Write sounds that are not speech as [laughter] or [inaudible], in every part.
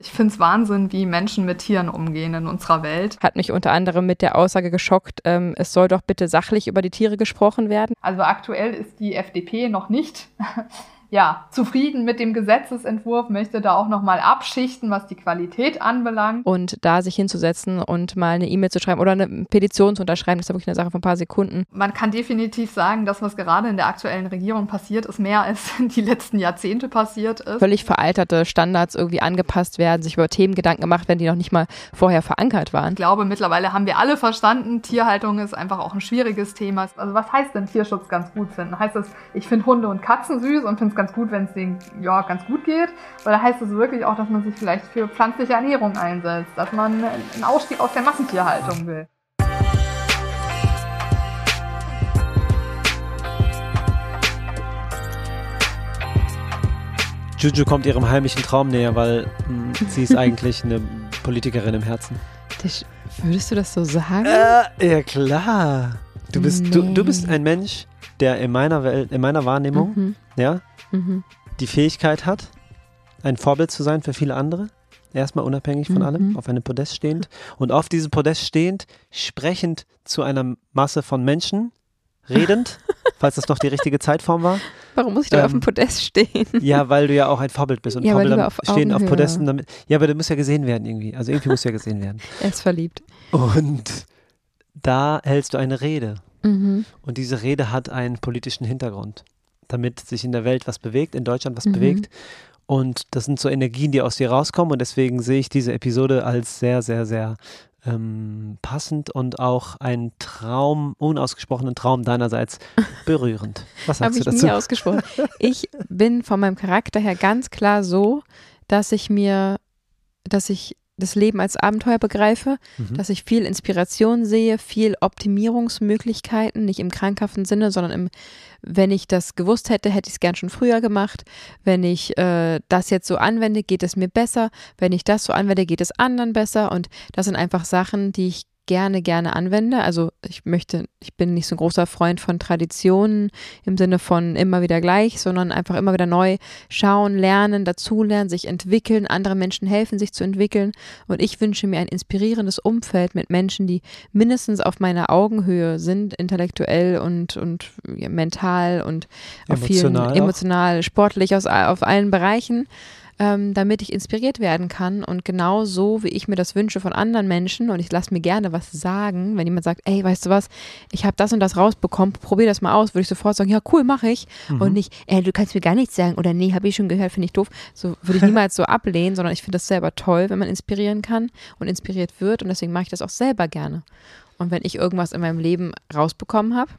Ich finde es Wahnsinn, wie Menschen mit Tieren umgehen in unserer Welt. Hat mich unter anderem mit der Aussage geschockt, ähm, es soll doch bitte sachlich über die Tiere gesprochen werden. Also aktuell ist die FDP noch nicht ja, zufrieden mit dem Gesetzesentwurf, möchte da auch nochmal abschichten, was die Qualität anbelangt. Und da sich hinzusetzen und mal eine E-Mail zu schreiben oder eine Petition zu unterschreiben, ist ja wirklich eine Sache von ein paar Sekunden. Man kann definitiv sagen, dass was gerade in der aktuellen Regierung passiert, ist mehr als [laughs] die letzten Jahrzehnte passiert ist. Völlig veralterte Standards irgendwie angepasst werden, sich über Themen Gedanken gemacht werden, die noch nicht mal vorher verankert waren. Ich glaube, mittlerweile haben wir alle verstanden, Tierhaltung ist einfach auch ein schwieriges Thema. Also was heißt denn Tierschutz ganz gut finden? Heißt das, ich finde Hunde und Katzen süß und finde es ganz gut, wenn es denen ja, ganz gut geht? Oder heißt es wirklich auch, dass man sich vielleicht für pflanzliche Ernährung einsetzt, dass man einen Ausstieg aus der Massentierhaltung will? Juju kommt ihrem heimlichen Traum näher, weil mh, sie ist eigentlich eine Politikerin im Herzen. Das, würdest du das so sagen? Äh, ja klar. Du bist, nee. du, du bist ein Mensch, der in meiner Welt, in meiner Wahrnehmung, mhm. ja, mhm. die Fähigkeit hat, ein Vorbild zu sein für viele andere. Erstmal unabhängig von mhm. allem, auf einem Podest stehend. Und auf diesem Podest stehend, sprechend zu einer Masse von Menschen, redend, [laughs] falls das noch die richtige Zeitform war. Warum muss ich da ähm, auf dem Podest stehen? Ja, weil du ja auch ein Vorbild bist und ja, Vorbilder auf stehen auf Podesten damit. Ja, aber du musst ja gesehen werden irgendwie. Also irgendwie musst du ja gesehen werden. [laughs] Er ist verliebt. Und da hältst du eine Rede. Mhm. Und diese Rede hat einen politischen Hintergrund, damit sich in der Welt was bewegt, in Deutschland was mhm. bewegt. Und das sind so Energien, die aus dir rauskommen. Und deswegen sehe ich diese Episode als sehr, sehr, sehr ähm, passend und auch ein Traum, unausgesprochenen Traum deinerseits [laughs] berührend. Was sagst du dazu? Ich nie ausgesprochen. Ich bin von meinem Charakter her ganz klar so, dass ich mir, dass ich das Leben als Abenteuer begreife, mhm. dass ich viel Inspiration sehe, viel Optimierungsmöglichkeiten, nicht im krankhaften Sinne, sondern im, wenn ich das gewusst hätte, hätte ich es gern schon früher gemacht. Wenn ich äh, das jetzt so anwende, geht es mir besser. Wenn ich das so anwende, geht es anderen besser. Und das sind einfach Sachen, die ich gerne, gerne anwende. Also ich möchte, ich bin nicht so ein großer Freund von Traditionen im Sinne von immer wieder gleich, sondern einfach immer wieder neu schauen, lernen, dazulernen, sich entwickeln, andere Menschen helfen, sich zu entwickeln. Und ich wünsche mir ein inspirierendes Umfeld mit Menschen, die mindestens auf meiner Augenhöhe sind, intellektuell und, und ja, mental und auf vielen emotional, sportlich aus, auf allen Bereichen ähm, damit ich inspiriert werden kann und genau so, wie ich mir das wünsche von anderen Menschen und ich lasse mir gerne was sagen, wenn jemand sagt, ey, weißt du was, ich habe das und das rausbekommen, probier das mal aus, würde ich sofort sagen, ja cool, mache ich mhm. und nicht, ey, du kannst mir gar nichts sagen oder nee, habe ich schon gehört, finde ich doof, so würde ich [laughs] niemals so ablehnen, sondern ich finde das selber toll, wenn man inspirieren kann und inspiriert wird und deswegen mache ich das auch selber gerne. Und wenn ich irgendwas in meinem Leben rausbekommen habe,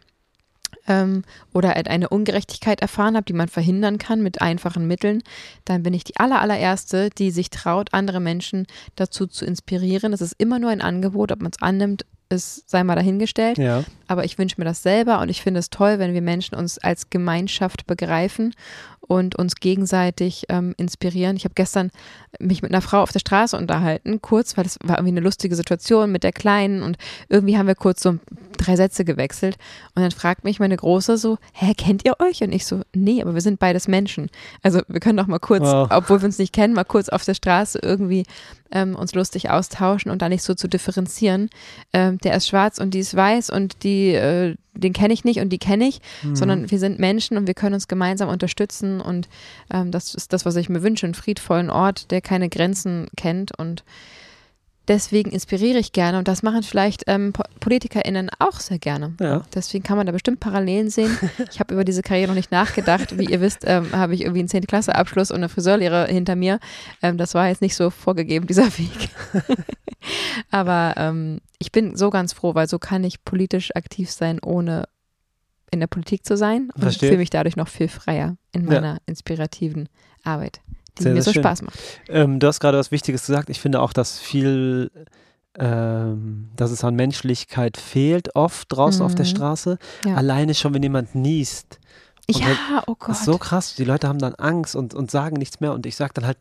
ähm, oder eine Ungerechtigkeit erfahren habe, die man verhindern kann mit einfachen Mitteln, dann bin ich die aller, allererste, die sich traut, andere Menschen dazu zu inspirieren. Das ist immer nur ein Angebot, ob man es annimmt, ist, sei mal dahingestellt. Ja. Aber ich wünsche mir das selber und ich finde es toll, wenn wir Menschen uns als Gemeinschaft begreifen und uns gegenseitig ähm, inspirieren. Ich habe gestern mich mit einer Frau auf der Straße unterhalten, kurz, weil es war irgendwie eine lustige Situation mit der Kleinen und irgendwie haben wir kurz so drei Sätze gewechselt und dann fragt mich meine Große so, hä, kennt ihr euch? Und ich so, nee, aber wir sind beides Menschen. Also wir können doch mal kurz, wow. obwohl wir uns nicht kennen, mal kurz auf der Straße irgendwie ähm, uns lustig austauschen und da nicht so zu differenzieren. Ähm, der ist schwarz und die ist weiß und die, äh, den kenne ich nicht und die kenne ich, mhm. sondern wir sind Menschen und wir können uns gemeinsam unterstützen und ähm, das ist das, was ich mir wünsche, einen friedvollen Ort, der keine Grenzen kennt und deswegen inspiriere ich gerne und das machen vielleicht ähm, PolitikerInnen auch sehr gerne. Ja. Deswegen kann man da bestimmt Parallelen sehen. Ich habe über diese Karriere noch nicht nachgedacht. Wie ihr wisst, ähm, habe ich irgendwie einen 10. Klasse Abschluss und eine Friseurlehre hinter mir. Ähm, das war jetzt nicht so vorgegeben, dieser Weg. [laughs] Aber ähm, ich bin so ganz froh, weil so kann ich politisch aktiv sein, ohne in der Politik zu sein und fühle mich dadurch noch viel freier in meiner ja. inspirativen Arbeit die sehr, mir so schön. Spaß macht. Ähm, du hast gerade was Wichtiges gesagt. Ich finde auch, dass viel, ähm, dass es an Menschlichkeit fehlt, oft draußen mhm. auf der mhm. Straße. Ja. Alleine schon, wenn jemand niest. ja, halt, oh Gott. Das ist so krass. Die Leute haben dann Angst und, und sagen nichts mehr. Und ich sage dann halt,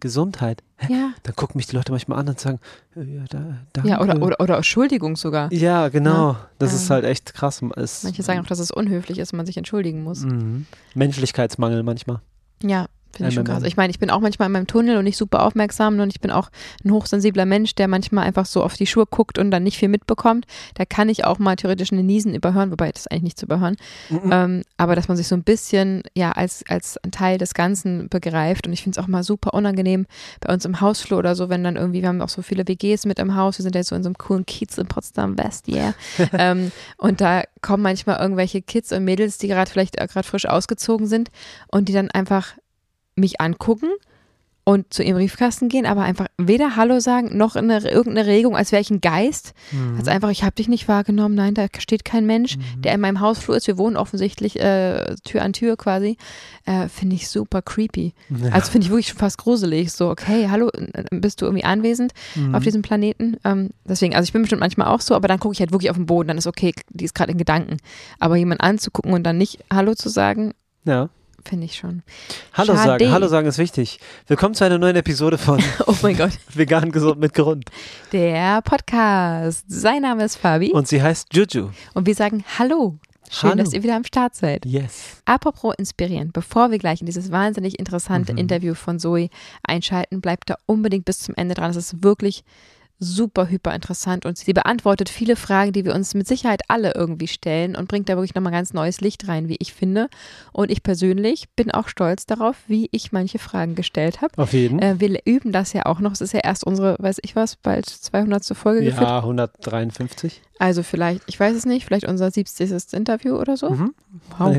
Gesundheit. Ja. Dann gucken mich die Leute manchmal an und sagen, ja, da, danke. Ja, oder, oder, oder Entschuldigung sogar. Ja, genau. Ja. Das ähm, ist halt echt krass. Es, Manche sagen auch, dass es unhöflich ist und man sich entschuldigen muss. Mhm. Menschlichkeitsmangel manchmal. Ja, Finde ich schon krass. Ich meine, ich bin auch manchmal in meinem Tunnel und nicht super aufmerksam und ich bin auch ein hochsensibler Mensch, der manchmal einfach so auf die Schuhe guckt und dann nicht viel mitbekommt. Da kann ich auch mal theoretisch eine Niesen überhören, wobei das ist eigentlich nicht zu überhören. Mhm. Ähm, aber dass man sich so ein bisschen ja als, als Teil des Ganzen begreift und ich finde es auch mal super unangenehm bei uns im Hausflur oder so, wenn dann irgendwie, wir haben auch so viele WGs mit im Haus, wir sind ja so in so einem coolen Kiez in Potsdam West, yeah. [laughs] ähm, und da kommen manchmal irgendwelche Kids und Mädels, die gerade vielleicht gerade frisch ausgezogen sind und die dann einfach mich angucken und zu ihrem Briefkasten gehen, aber einfach weder Hallo sagen noch in eine, irgendeine Regung, als wäre ich ein Geist. Mhm. Also einfach, ich habe dich nicht wahrgenommen, nein, da steht kein Mensch, mhm. der in meinem Hausflur ist. Wir wohnen offensichtlich äh, Tür an Tür quasi. Äh, finde ich super creepy. Ja. Also finde ich wirklich schon fast gruselig. So, okay, hallo, bist du irgendwie anwesend mhm. auf diesem Planeten? Ähm, deswegen, also ich bin bestimmt manchmal auch so, aber dann gucke ich halt wirklich auf den Boden, dann ist okay, die ist gerade in Gedanken. Aber jemanden anzugucken und dann nicht Hallo zu sagen, ja finde ich schon. Hallo Schade. sagen, Hallo sagen ist wichtig. Willkommen zu einer neuen Episode von [laughs] Oh mein Gott. [laughs] Vegan gesund mit Grund. Der Podcast. Sein Name ist Fabi. Und sie heißt Juju. Und wir sagen Hallo. Schön, Hallo. dass ihr wieder am Start seid. Yes. Apropos inspirierend, bevor wir gleich in dieses wahnsinnig interessante mhm. Interview von Zoe einschalten, bleibt da unbedingt bis zum Ende dran. Es ist wirklich super, hyper interessant und sie beantwortet viele Fragen, die wir uns mit Sicherheit alle irgendwie stellen und bringt da wirklich nochmal ganz neues Licht rein, wie ich finde. Und ich persönlich bin auch stolz darauf, wie ich manche Fragen gestellt habe. Auf jeden. Äh, wir üben das ja auch noch. Es ist ja erst unsere, weiß ich was, bald 200. Folge Ja, geführt. 153. Also vielleicht, ich weiß es nicht, vielleicht unser 70. Interview oder so. Mhm. Wow.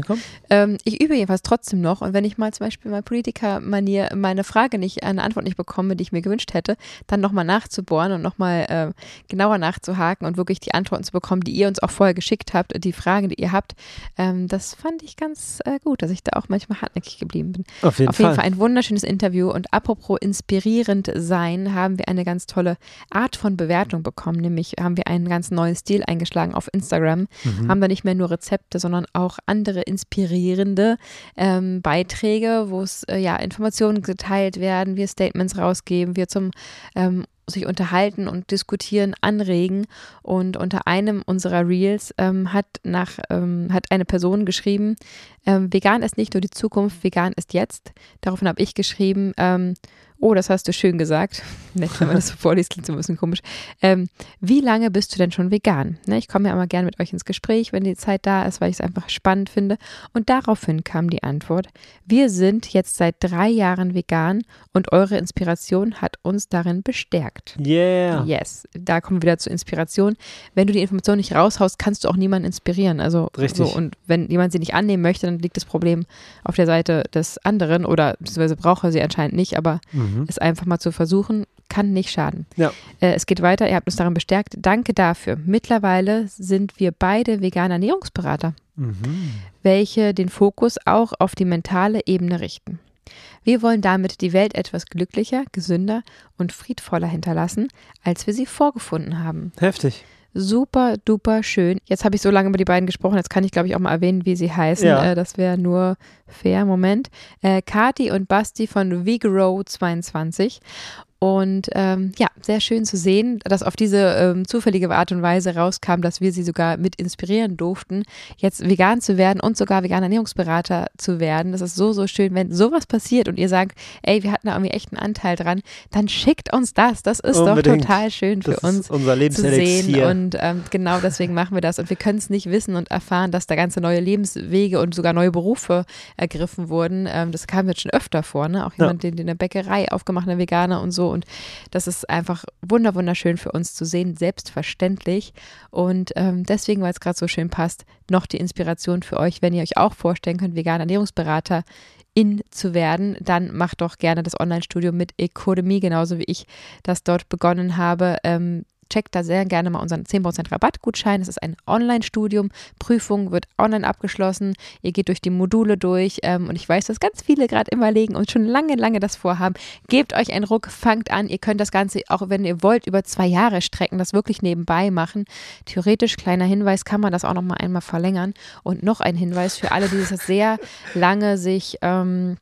Ähm, ich übe jedenfalls trotzdem noch und wenn ich mal zum Beispiel mal Politiker-Manier meine Frage nicht, eine Antwort nicht bekomme, die ich mir gewünscht hätte, dann nochmal nachzubohren und nochmal äh, genauer nachzuhaken und wirklich die Antworten zu bekommen, die ihr uns auch vorher geschickt habt, die Fragen, die ihr habt, ähm, das fand ich ganz äh, gut, dass ich da auch manchmal hartnäckig geblieben bin. Auf jeden, Auf jeden Fall. Fall ein wunderschönes Interview und apropos inspirierend sein, haben wir eine ganz tolle Art von Bewertung bekommen, nämlich haben wir einen ganz neuen Stil Stil eingeschlagen auf Instagram, mhm. haben da nicht mehr nur Rezepte, sondern auch andere inspirierende ähm, Beiträge, wo es äh, ja Informationen geteilt werden, wir Statements rausgeben, wir zum ähm, sich unterhalten und diskutieren, anregen. Und unter einem unserer Reels ähm, hat nach ähm, hat eine Person geschrieben: ähm, Vegan ist nicht nur die Zukunft, vegan ist jetzt. Daraufhin habe ich geschrieben: ähm, Oh, das hast du schön gesagt. [laughs] Nett, wenn man das so vorliest, klingt so ein bisschen komisch. Ähm, wie lange bist du denn schon vegan? Ne, ich komme ja immer gerne mit euch ins Gespräch, wenn die Zeit da ist, weil ich es einfach spannend finde. Und daraufhin kam die Antwort: Wir sind jetzt seit drei Jahren vegan und eure Inspiration hat uns darin bestärkt. Yeah. Yes. Da kommen wir wieder zur Inspiration. Wenn du die Information nicht raushaust, kannst du auch niemanden inspirieren. Also Richtig. So, und wenn jemand sie nicht annehmen möchte, dann liegt das Problem auf der Seite des anderen oder beziehungsweise braucht er sie anscheinend nicht, aber mhm mhm. es einfach mal zu versuchen, kann nicht schaden. Ja. Äh, es geht weiter, ihr habt uns daran bestärkt. Danke dafür. Mittlerweile sind wir beide vegane Ernährungsberater, mhm. welche den Fokus auch auf die mentale Ebene richten. Wir wollen damit die Welt etwas glücklicher, gesünder und friedvoller hinterlassen, als wir sie vorgefunden haben. Heftig super duper schön. Jetzt habe ich so lange über die beiden gesprochen, jetzt kann ich glaube ich auch mal erwähnen, wie sie heißen. Ja. Äh, das wäre nur fair. Moment. Äh, Kati und Basti von Vigro 22. Und ähm, ja, sehr schön zu sehen, dass auf diese ähm, zufällige Art und Weise rauskam, dass wir sie sogar mit inspirieren durften, jetzt vegan zu werden und sogar veganer Ernährungsberater zu werden. Das ist so, so schön. Wenn sowas passiert und ihr sagt, ey, wir hatten da irgendwie echt einen Anteil dran, dann schickt uns das. Das ist Unbedingt. doch total schön für das uns unser zu sehen. Und ähm, genau deswegen machen wir das. Und wir können es nicht wissen und erfahren, dass da ganze neue Lebenswege und sogar neue Berufe ergriffen wurden. Ähm, das kam jetzt schon öfter vor, ne? Auch jemand, ja. den, den eine Bäckerei aufgemacht, eine Veganer und so. Und das ist einfach wunderschön für uns zu sehen, selbstverständlich. Und ähm, deswegen, weil es gerade so schön passt, noch die Inspiration für euch, wenn ihr euch auch vorstellen könnt, veganer Ernährungsberater in zu werden, dann macht doch gerne das Online-Studium mit Ecodemy, genauso wie ich das dort begonnen habe. Ähm, checkt da sehr gerne mal unseren 10% Rabattgutschein. Es ist ein Online-Studium. Prüfung wird online abgeschlossen. Ihr geht durch die Module durch. Ähm, und ich weiß, dass ganz viele gerade immer legen und schon lange, lange das vorhaben. Gebt euch einen Ruck, fangt an. Ihr könnt das Ganze, auch wenn ihr wollt, über zwei Jahre strecken, das wirklich nebenbei machen. Theoretisch, kleiner Hinweis, kann man das auch noch mal einmal verlängern. Und noch ein Hinweis für alle, die das sehr lange sich ähm,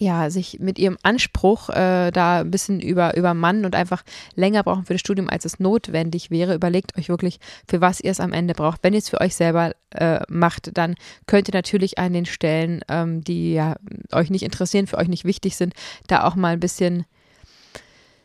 ja, sich mit ihrem Anspruch äh, da ein bisschen über, übermannen und einfach länger brauchen für das Studium, als es notwendig wäre. Überlegt euch wirklich, für was ihr es am Ende braucht. Wenn ihr es für euch selber äh, macht, dann könnt ihr natürlich an den Stellen, ähm, die ja euch nicht interessieren, für euch nicht wichtig sind, da auch mal ein bisschen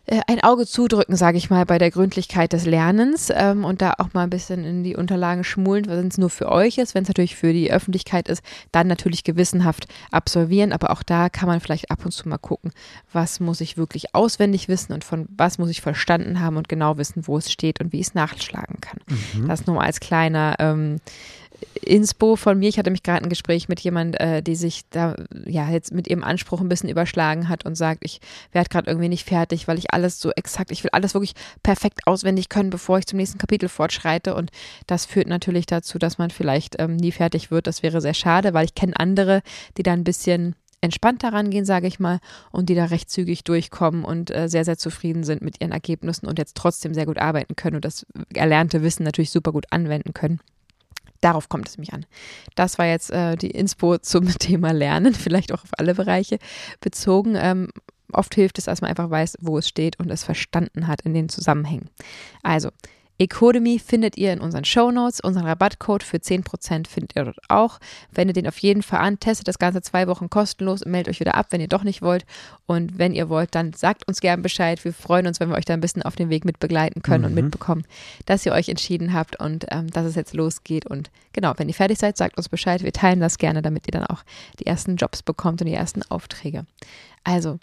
ein Auge zudrücken, sage ich mal, bei der Gründlichkeit des Lernens ähm, und da auch mal ein bisschen in die Unterlagen schmulen, wenn es nur für euch ist. Wenn es natürlich für die Öffentlichkeit ist, dann natürlich gewissenhaft absolvieren. Aber auch da kann man vielleicht ab und zu mal gucken, was muss ich wirklich auswendig wissen und von was muss ich verstanden haben und genau wissen, wo es steht und wie ich es nachschlagen kann. Mhm. Das nur als kleiner ähm, Inspo von mir. Ich hatte mich gerade ein Gespräch mit jemand, äh, die sich da ja jetzt mit ihrem Anspruch ein bisschen überschlagen hat und sagt, ich werde gerade irgendwie nicht fertig, weil ich alles so exakt, ich will alles wirklich perfekt auswendig können, bevor ich zum nächsten Kapitel fortschreite. Und das führt natürlich dazu, dass man vielleicht ähm, nie fertig wird. Das wäre sehr schade, weil ich kenne andere, die da ein bisschen entspannter rangehen, sage ich mal, und die da recht zügig durchkommen und äh, sehr, sehr zufrieden sind mit ihren Ergebnissen und jetzt trotzdem sehr gut arbeiten können und das erlernte Wissen natürlich super gut anwenden können. Darauf kommt es mich an. Das war jetzt äh, die Inspo [laughs] zum Thema Lernen, vielleicht auch auf alle Bereiche bezogen. Ähm, oft hilft es, dass man einfach weiß, wo es steht und es verstanden hat in den Zusammenhängen. Also, Ecodemy findet ihr in unseren Show Notes. Unseren Rabattcode für 10% findet ihr dort auch. Wendet den auf jeden Fall an, testet das Ganze zwei Wochen kostenlos und meldet euch wieder ab, wenn ihr doch nicht wollt. Und wenn ihr wollt, dann sagt uns gern Bescheid. Wir freuen uns, wenn wir euch da ein bisschen auf den Weg mit begleiten können mhm. und mitbekommen, dass ihr euch entschieden habt und ähm, dass es jetzt losgeht. Und genau, wenn ihr fertig seid, sagt uns Bescheid. Wir teilen das gerne, damit ihr dann auch die ersten Jobs bekommt und die ersten Aufträge. Also,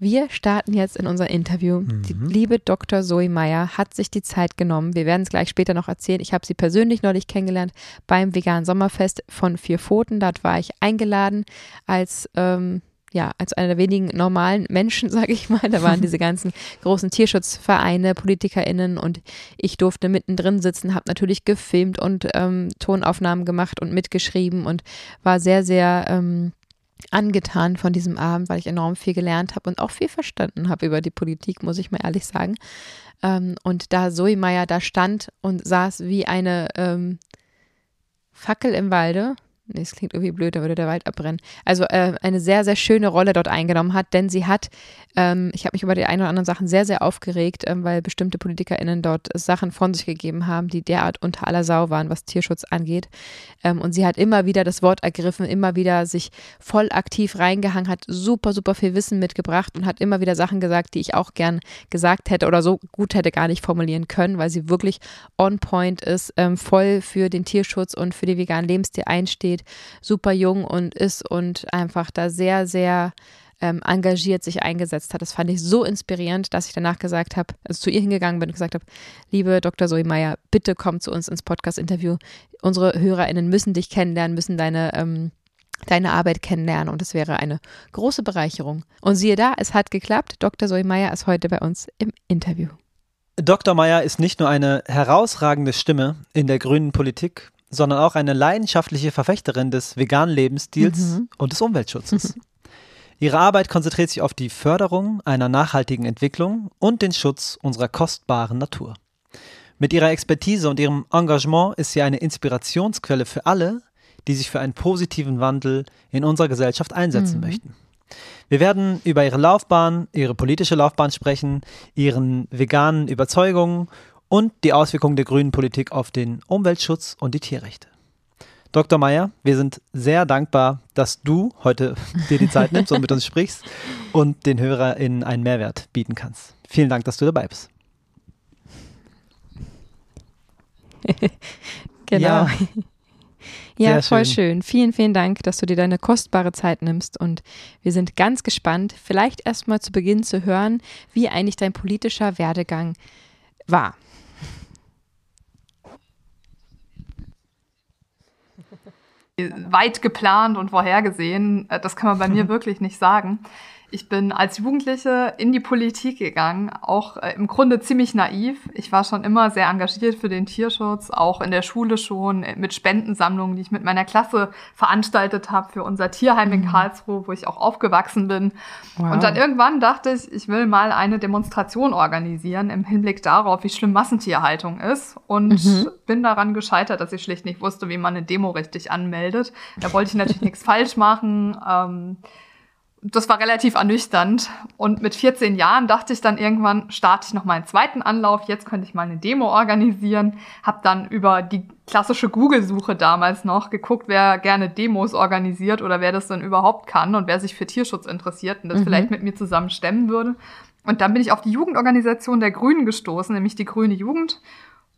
wir starten jetzt in unser Interview. Mhm. Die liebe Dr. Zoe Meyer hat sich die Zeit genommen. Wir werden es gleich später noch erzählen. Ich habe sie persönlich neulich kennengelernt beim veganen Sommerfest von Vier Pfoten. Dort war ich eingeladen als ähm, ja, als einer der wenigen normalen Menschen, [laughs] sage ich mal. Da waren diese ganzen großen Tierschutzvereine, PolitikerInnen und ich durfte mittendrin sitzen, habe natürlich gefilmt und ähm, Tonaufnahmen gemacht und mitgeschrieben und war sehr, sehr ähm, angetan von diesem Abend, weil ich enorm viel gelernt habe und auch viel verstanden habe über die Politik, muss ich mal ehrlich sagen. Ähm, und da Zoe Meyer da stand und saß wie eine ähm, Fackel im Walde, Nee, es klingt irgendwie blöd, da würde der Wald abbrennen. Also äh, eine sehr, sehr schöne Rolle dort eingenommen hat, denn sie hat, ähm, ich habe mich über die ein oder anderen Sachen sehr, sehr aufgeregt, ähm, weil bestimmte PolitikerInnen dort Sachen von sich gegeben haben, die derart unter aller Sau waren, was Tierschutz angeht. Ähm, und sie hat immer wieder das Wort ergriffen, immer wieder sich voll aktiv reingehangen, hat super, super viel Wissen mitgebracht und hat immer wieder Sachen gesagt, die ich auch gern gesagt hätte oder so gut hätte gar nicht formulieren können, weil sie wirklich on point ist, ähm, voll für den Tierschutz und für die veganen Lebensstil einsteht steht, super jung und ist und einfach da sehr, sehr ähm, engagiert sich eingesetzt hat. Das fand ich so inspirierend, dass ich danach gesagt habe, also zu ihr hingegangen bin und gesagt habe, liebe Dr. Zoe Meyer, bitte komm zu uns ins Podcast-Interview. Unsere HörerInnen müssen dich kennenlernen, müssen deine ähm, deine Arbeit kennenlernen und es wäre eine große Bereicherung. Und siehe da, es hat geklappt. Dr. Zoe Meyer ist heute bei uns im Interview. Dr. Meyer ist nicht nur eine herausragende Stimme in der grünen Politik, sondern auch eine leidenschaftliche Verfechterin des veganen Lebensstils mhm. und des Umweltschutzes. [laughs] Ihre Arbeit konzentriert sich auf die Förderung einer nachhaltigen Entwicklung und den Schutz unserer kostbaren Natur. Mit ihrer Expertise und ihrem Engagement ist sie eine Inspirationsquelle für alle, die sich für einen positiven Wandel in unserer Gesellschaft einsetzen mhm. möchten. Wir werden über ihre Laufbahn, ihre politische Laufbahn sprechen, ihren veganen Überzeugungen und die Auswirkungen der grünen Politik auf den Umweltschutz und die Tierrechte. Dr. Meyer, wir sind sehr dankbar, dass du heute [laughs] dir die Zeit nimmst und mit uns sprichst und den HörerInnen einen Mehrwert bieten kannst. Vielen Dank, dass du dabei bist. [laughs] genau. Ja, ja voll schön. schön. Vielen, vielen Dank, dass du dir deine kostbare Zeit nimmst und wir sind ganz gespannt, vielleicht erstmal zu Beginn zu hören, wie eigentlich dein politischer Werdegang war. Weit geplant und vorhergesehen. Äh, das kann man bei mir [laughs] wirklich nicht sagen. Ich bin als Jugendliche in die Politik gegangen, auch äh, im Grunde ziemlich naiv. Ich war schon immer sehr engagiert für den Tierschutz, auch in der Schule schon äh, mit Spendensammlungen, die ich mit meiner Klasse veranstaltet habe für unser Tierheim in mhm. Karlsruhe, wo ich auch aufgewachsen bin. Wow. Und dann irgendwann dachte ich, ich will mal eine Demonstration organisieren im Hinblick darauf, wie schlimm Massentierhaltung ist. Und mhm. bin daran gescheitert, dass ich schlicht nicht wusste, wie man eine Demo richtig anmeldet. Da wollte ich natürlich nichts falsch machen. Ähm, das war relativ ernüchternd. Und mit 14 Jahren dachte ich dann irgendwann, starte ich noch mal einen zweiten Anlauf. Jetzt könnte ich mal eine Demo organisieren. Hab dann über die klassische Google-Suche damals noch geguckt, wer gerne Demos organisiert oder wer das dann überhaupt kann und wer sich für Tierschutz interessiert und das mhm. vielleicht mit mir zusammen stemmen würde. Und dann bin ich auf die Jugendorganisation der Grünen gestoßen, nämlich die Grüne Jugend.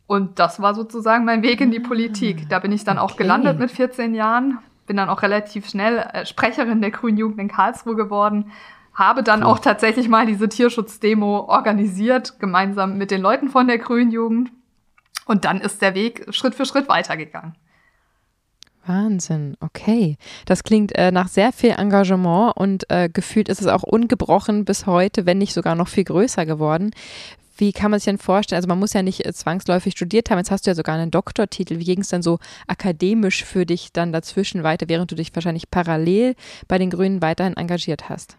Und das war sozusagen mein Weg in die Politik. Da bin ich dann okay. auch gelandet mit 14 Jahren, bin dann auch relativ schnell äh, Sprecherin der Grünen Jugend in Karlsruhe geworden, habe dann cool. auch tatsächlich mal diese Tierschutzdemo organisiert, gemeinsam mit den Leuten von der Grünen Jugend. Und dann ist der Weg Schritt für Schritt weitergegangen. Wahnsinn, okay. Das klingt äh, nach sehr viel Engagement und äh, gefühlt ist es auch ungebrochen bis heute, wenn nicht sogar noch viel größer geworden. Wie kann man sich denn vorstellen? Also man muss ja nicht äh, zwangsläufig studiert haben. Jetzt hast du ja sogar einen Doktortitel. Wie ging es dann so akademisch für dich dann dazwischen weiter, während du dich wahrscheinlich parallel bei den Grünen weiterhin engagiert hast?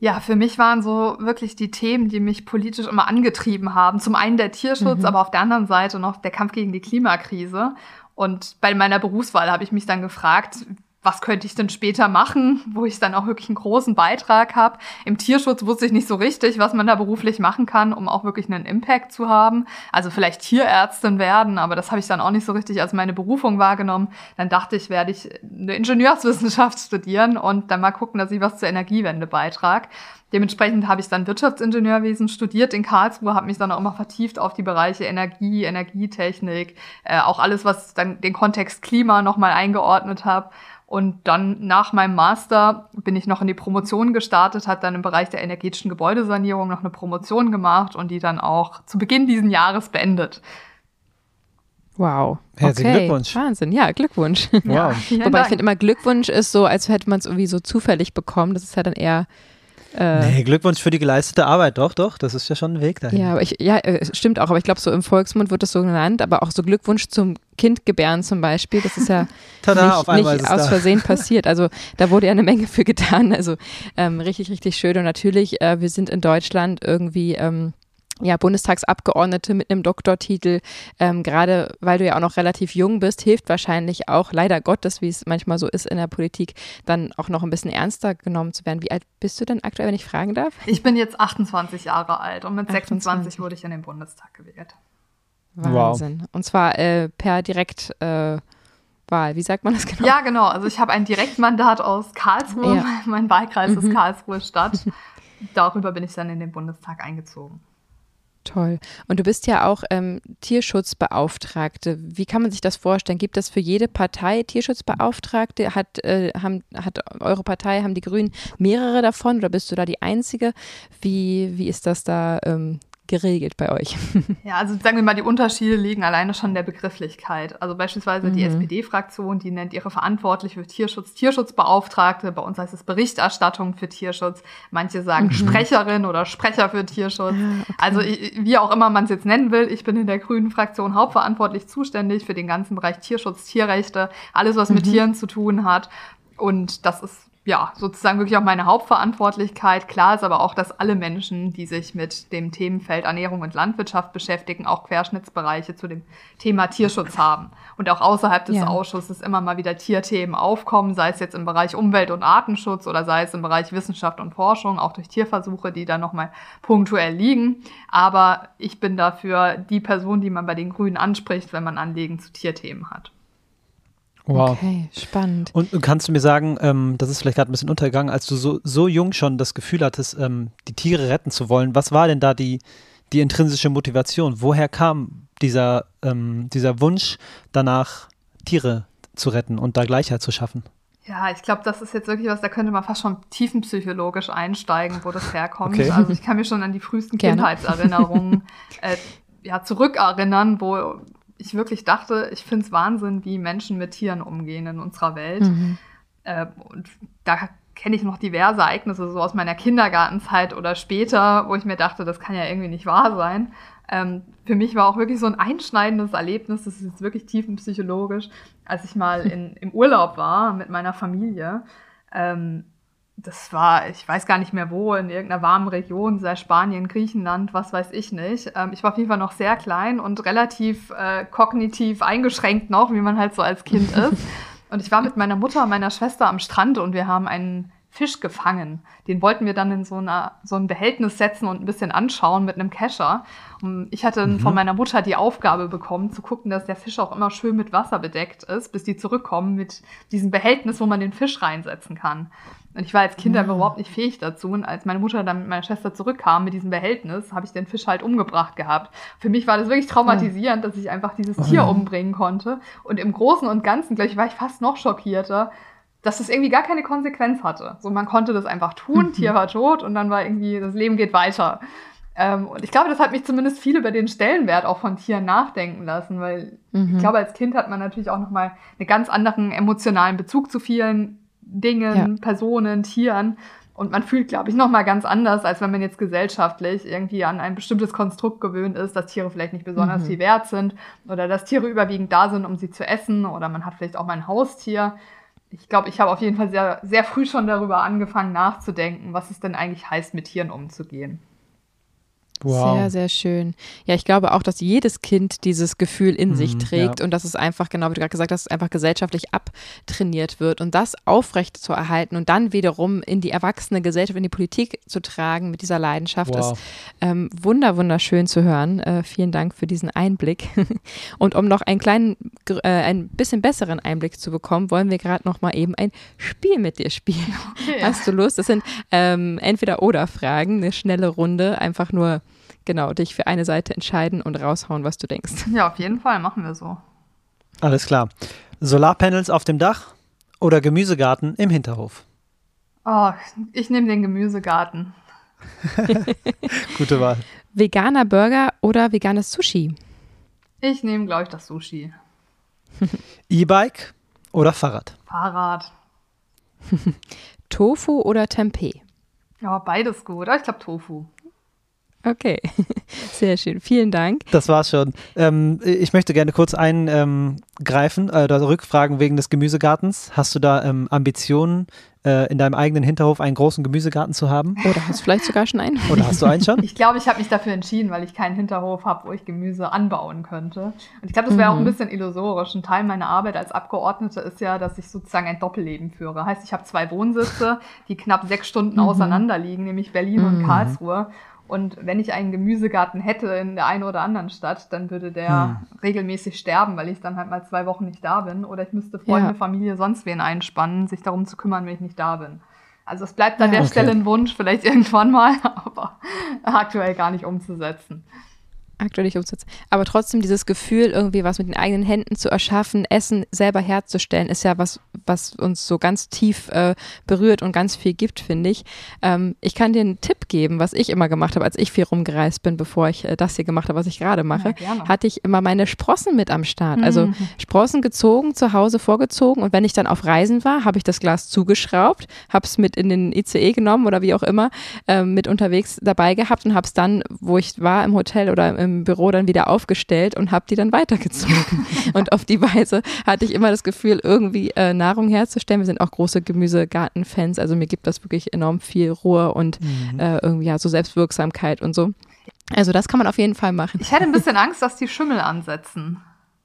Ja, für mich waren so wirklich die Themen, die mich politisch immer angetrieben haben. Zum einen der Tierschutz, mhm. aber auf der anderen Seite noch der Kampf gegen die Klimakrise. Und bei meiner Berufswahl habe ich mich dann gefragt, was könnte ich denn später machen, wo ich dann auch wirklich einen großen Beitrag habe. Im Tierschutz wusste ich nicht so richtig, was man da beruflich machen kann, um auch wirklich einen Impact zu haben. Also vielleicht Tierärztin werden, aber das habe ich dann auch nicht so richtig als meine Berufung wahrgenommen. Dann dachte ich, werde ich eine Ingenieurswissenschaft [laughs] studieren und dann mal gucken, dass ich was zur Energiewende beitrage. Dementsprechend habe ich dann Wirtschaftsingenieurwesen studiert in Karlsruhe, habe mich dann auch immer vertieft auf die Bereiche Energie, Energietechnik, äh, auch alles, was dann den Kontext Klima nochmal eingeordnet habe und dann nach meinem Master bin ich noch in die Promotion gestartet, hat dann im Bereich der energetischen Gebäudesanierung noch eine Promotion gemacht und die dann auch zu Beginn diesen Jahres beendet. Wow. Herzlichen okay. Glückwunsch. Wahnsinn, ja, Glückwunsch. Wow. Ja, [laughs] Wobei ich finde immer, Glückwunsch ist so, als hätte man es irgendwie so zufällig bekommen. Das ist ja dann eher äh, nee, Glückwunsch für die geleistete Arbeit, doch, doch, das ist ja schon ein Weg dahin. Ja, aber ich, ja, äh, stimmt auch, aber ich glaube, so im Volksmund wird das so genannt, aber auch so Glückwunsch zum Kindgebären zum Beispiel, das ist ja [laughs] Tada, nicht, nicht aus Versehen [laughs] passiert. Also da wurde ja eine Menge für getan, also ähm, richtig, richtig schön und natürlich, äh, wir sind in Deutschland irgendwie ähm, ja, Bundestagsabgeordnete mit einem Doktortitel, ähm, gerade weil du ja auch noch relativ jung bist, hilft wahrscheinlich auch, leider Gottes, wie es manchmal so ist in der Politik, dann auch noch ein bisschen ernster genommen zu werden. Wie alt bist du denn aktuell, wenn ich fragen darf? Ich bin jetzt 28 Jahre alt und mit 28. 26 wurde ich in den Bundestag gewählt. Wahnsinn. Wow. Und zwar äh, per Direktwahl. Äh, Wie sagt man das genau? Ja, genau. Also ich habe ein Direktmandat aus Karlsruhe. Ja. Mein Wahlkreis mhm. ist Karlsruhe Stadt. Darüber bin ich dann in den Bundestag eingezogen. Toll. Und du bist ja auch ähm, Tierschutzbeauftragte. Wie kann man sich das vorstellen? Gibt es für jede Partei Tierschutzbeauftragte? Hat, äh, haben, hat eure Partei, haben die Grünen mehrere davon oder bist du da die Einzige? Wie, wie ist das da ähm, geregelt bei euch? [laughs] Ja, also sagen wir mal, die Unterschiede liegen alleine schon in der Begrifflichkeit. Also beispielsweise mhm. die SPD-Fraktion, die nennt ihre Verantwortliche für Tierschutz Tierschutzbeauftragte. Bei uns heißt es Berichterstattung für Tierschutz. Manche sagen mhm. Sprecherin oder Sprecher für Tierschutz. Ja, okay. Also wie auch immer man es jetzt nennen will, ich bin in der grünen Fraktion hauptverantwortlich zuständig für den ganzen Bereich Tierschutz, Tierrechte, alles, was mit mhm. Tieren zu tun hat. Und das ist ja, sozusagen wirklich auch meine Hauptverantwortlichkeit. Klar ist aber auch, dass alle Menschen, die sich mit dem Themenfeld Ernährung und Landwirtschaft beschäftigen, auch Querschnittsbereiche zu dem Thema Tierschutz haben. Und auch außerhalb des ja. Ausschusses immer mal wieder Tierthemen aufkommen, sei es jetzt im Bereich Umwelt- und Artenschutz oder sei es im Bereich Wissenschaft und Forschung, auch durch Tierversuche, die da nochmal punktuell liegen. Aber ich bin dafür die Person, die man bei den Grünen anspricht, wenn man Anliegen zu Tierthemen hat. Wow. Okay, spannend. Und kannst du mir sagen, ähm, das ist vielleicht gerade ein bisschen untergegangen, als du so, so jung schon das Gefühl hattest, ähm, die Tiere retten zu wollen, was war denn da die, die intrinsische Motivation? Woher kam dieser, ähm, dieser Wunsch danach, Tiere zu retten und da Gleichheit zu schaffen? Ja, ich glaube, das ist jetzt wirklich was, da könnte man fast schon tiefenpsychologisch einsteigen, wo das herkommt. Okay. Also ich kann mich schon an die frühesten Gerne. Kindheitserinnerungen [laughs] äh, ja, zurückerinnern, wo ich wirklich dachte, ich finde es Wahnsinn, wie Menschen mit Tieren umgehen in unserer Welt. Mhm. Äh, und da kenne ich noch diverse Ereignisse so aus meiner Kindergartenzeit oder später, wo ich mir dachte, das kann ja irgendwie nicht wahr sein. Ähm, für mich war auch wirklich so ein einschneidendes Erlebnis, das ist jetzt wirklich tiefenpsychologisch, als ich mal [laughs] in, im Urlaub war mit meiner Familie. Ähm, das war, ich weiß gar nicht mehr wo, in irgendeiner warmen Region, sei Spanien, Griechenland, was weiß ich nicht. Ähm, ich war auf jeden Fall noch sehr klein und relativ äh, kognitiv eingeschränkt noch, wie man halt so als Kind [laughs] ist. Und ich war mit meiner Mutter und meiner Schwester am Strand und wir haben einen Fisch gefangen. Den wollten wir dann in so, einer, so ein Behältnis setzen und ein bisschen anschauen mit einem Kescher. Und ich hatte mhm. von meiner Mutter die Aufgabe bekommen, zu gucken, dass der Fisch auch immer schön mit Wasser bedeckt ist, bis die zurückkommen mit diesem Behältnis, wo man den Fisch reinsetzen kann. Und ich war als Kind einfach überhaupt nicht fähig dazu. Und als meine Mutter dann mit meiner Schwester zurückkam mit diesem Behältnis, habe ich den Fisch halt umgebracht gehabt. Für mich war das wirklich traumatisierend, dass ich einfach dieses Tier oh umbringen konnte. Und im Großen und Ganzen, glaube ich, war ich fast noch schockierter, dass das irgendwie gar keine Konsequenz hatte. So, man konnte das einfach tun, mhm. Tier war tot und dann war irgendwie, das Leben geht weiter. Ähm, und ich glaube, das hat mich zumindest viel über den Stellenwert auch von Tieren nachdenken lassen, weil mhm. ich glaube, als Kind hat man natürlich auch nochmal einen ganz anderen emotionalen Bezug zu vielen Dingen, ja. Personen, Tieren. Und man fühlt, glaube ich, nochmal ganz anders, als wenn man jetzt gesellschaftlich irgendwie an ein bestimmtes Konstrukt gewöhnt ist, dass Tiere vielleicht nicht besonders mhm. viel wert sind oder dass Tiere überwiegend da sind, um sie zu essen oder man hat vielleicht auch mal ein Haustier ich glaube, ich habe auf jeden Fall sehr, sehr früh schon darüber angefangen nachzudenken, was es denn eigentlich heißt, mit Tieren umzugehen. Wow. Sehr, sehr schön. Ja, ich glaube auch, dass jedes Kind dieses Gefühl in mhm, sich trägt ja. und dass es einfach, genau wie du gerade gesagt hast, einfach gesellschaftlich abtrainiert wird und das aufrecht zu erhalten und dann wiederum in die erwachsene Gesellschaft, in die Politik zu tragen mit dieser Leidenschaft wow. ist ähm, wunder, wunderschön zu hören. Äh, vielen Dank für diesen Einblick. [laughs] und um noch einen kleinen, äh, ein bisschen besseren Einblick zu bekommen, wollen wir gerade noch mal eben ein Spiel mit dir spielen. [laughs] Okay. Hast du Lust? Das sind ähm, entweder oder Fragen, eine schnelle Runde, einfach nur genau, dich für eine Seite entscheiden und raushauen, was du denkst. Ja, auf jeden Fall machen wir so. Alles klar. Solarpanels auf dem Dach oder Gemüsegarten im Hinterhof? Oh, ich nehme den Gemüsegarten. [laughs] Gute Wahl. Veganer Burger oder veganes Sushi? Ich nehme, glaube ich, das Sushi. [laughs] E-Bike oder Fahrrad? Fahrrad. [laughs] Tofu oder Tempeh? Ja, beides gut. Aber ich glaube Tofu. Okay, [laughs] sehr schön. Vielen Dank. Das war's schon. Ähm, ich möchte gerne kurz eingreifen äh, oder rückfragen wegen des Gemüsegartens. Hast du da ähm, Ambitionen, äh, in deinem eigenen Hinterhof einen großen Gemüsegarten zu haben? Oder hast du vielleicht sogar schon einen? Oder hast du einen schon? [laughs] Ich glaube, ich habe mich dafür entschieden, weil ich keinen Hinterhof habe, wo ich Gemüse anbauen könnte. Und ich glaube, das wäre mhm. auch ein mhm. bisschen illusorisch. Ein Teil meiner Arbeit als Abgeordnete ist ja, dass ich sozusagen ein Doppelleben führe. Heißt, ich habe zwei Wohnsitze, die knapp sechs Stunden mhm. auseinander liegen, nämlich Berlin mhm. und Karlsruhe. Und wenn ich einen Gemüsegarten hätte in der einen oder anderen Stadt, dann würde der hm. regelmäßig sterben, weil ich dann halt mal zwei Wochen nicht da bin. Oder ich müsste Freunde, ja. Familie, sonst wen einspannen, sich darum zu kümmern, wenn ich nicht da bin. Also es bleibt an ja, der okay. Stelle ein Wunsch, vielleicht [laughs] irgendwann mal, aber aktuell gar nicht umzusetzen aktuell nicht umsetzen. Aber trotzdem dieses Gefühl, irgendwie was mit den eigenen Händen zu erschaffen, Essen selber herzustellen, ist ja was, was uns so ganz tief äh, berührt und ganz viel gibt, finde ich. Ähm, ich kann dir einen Tipp geben, was ich immer gemacht habe, als ich viel rumgereist bin, bevor ich äh, das hier gemacht habe, was ich gerade mache, ja, hatte ich immer meine Sprossen mit am Start. Also mhm. Sprossen gezogen, zu Hause vorgezogen und wenn ich dann auf Reisen war, habe ich das Glas zugeschraubt, habe es mit in den ICE genommen oder wie auch immer, äh, mit unterwegs dabei gehabt und habe es dann, wo ich war im Hotel oder im Büro dann wieder aufgestellt und habe die dann weitergezogen. [laughs] und auf die Weise hatte ich immer das Gefühl, irgendwie äh, Nahrung herzustellen. Wir sind auch große Gemüsegarten-Fans, also mir gibt das wirklich enorm viel Ruhe und mhm. äh, irgendwie ja so Selbstwirksamkeit und so. Also das kann man auf jeden Fall machen. Ich hätte ein bisschen Angst, dass die Schimmel ansetzen.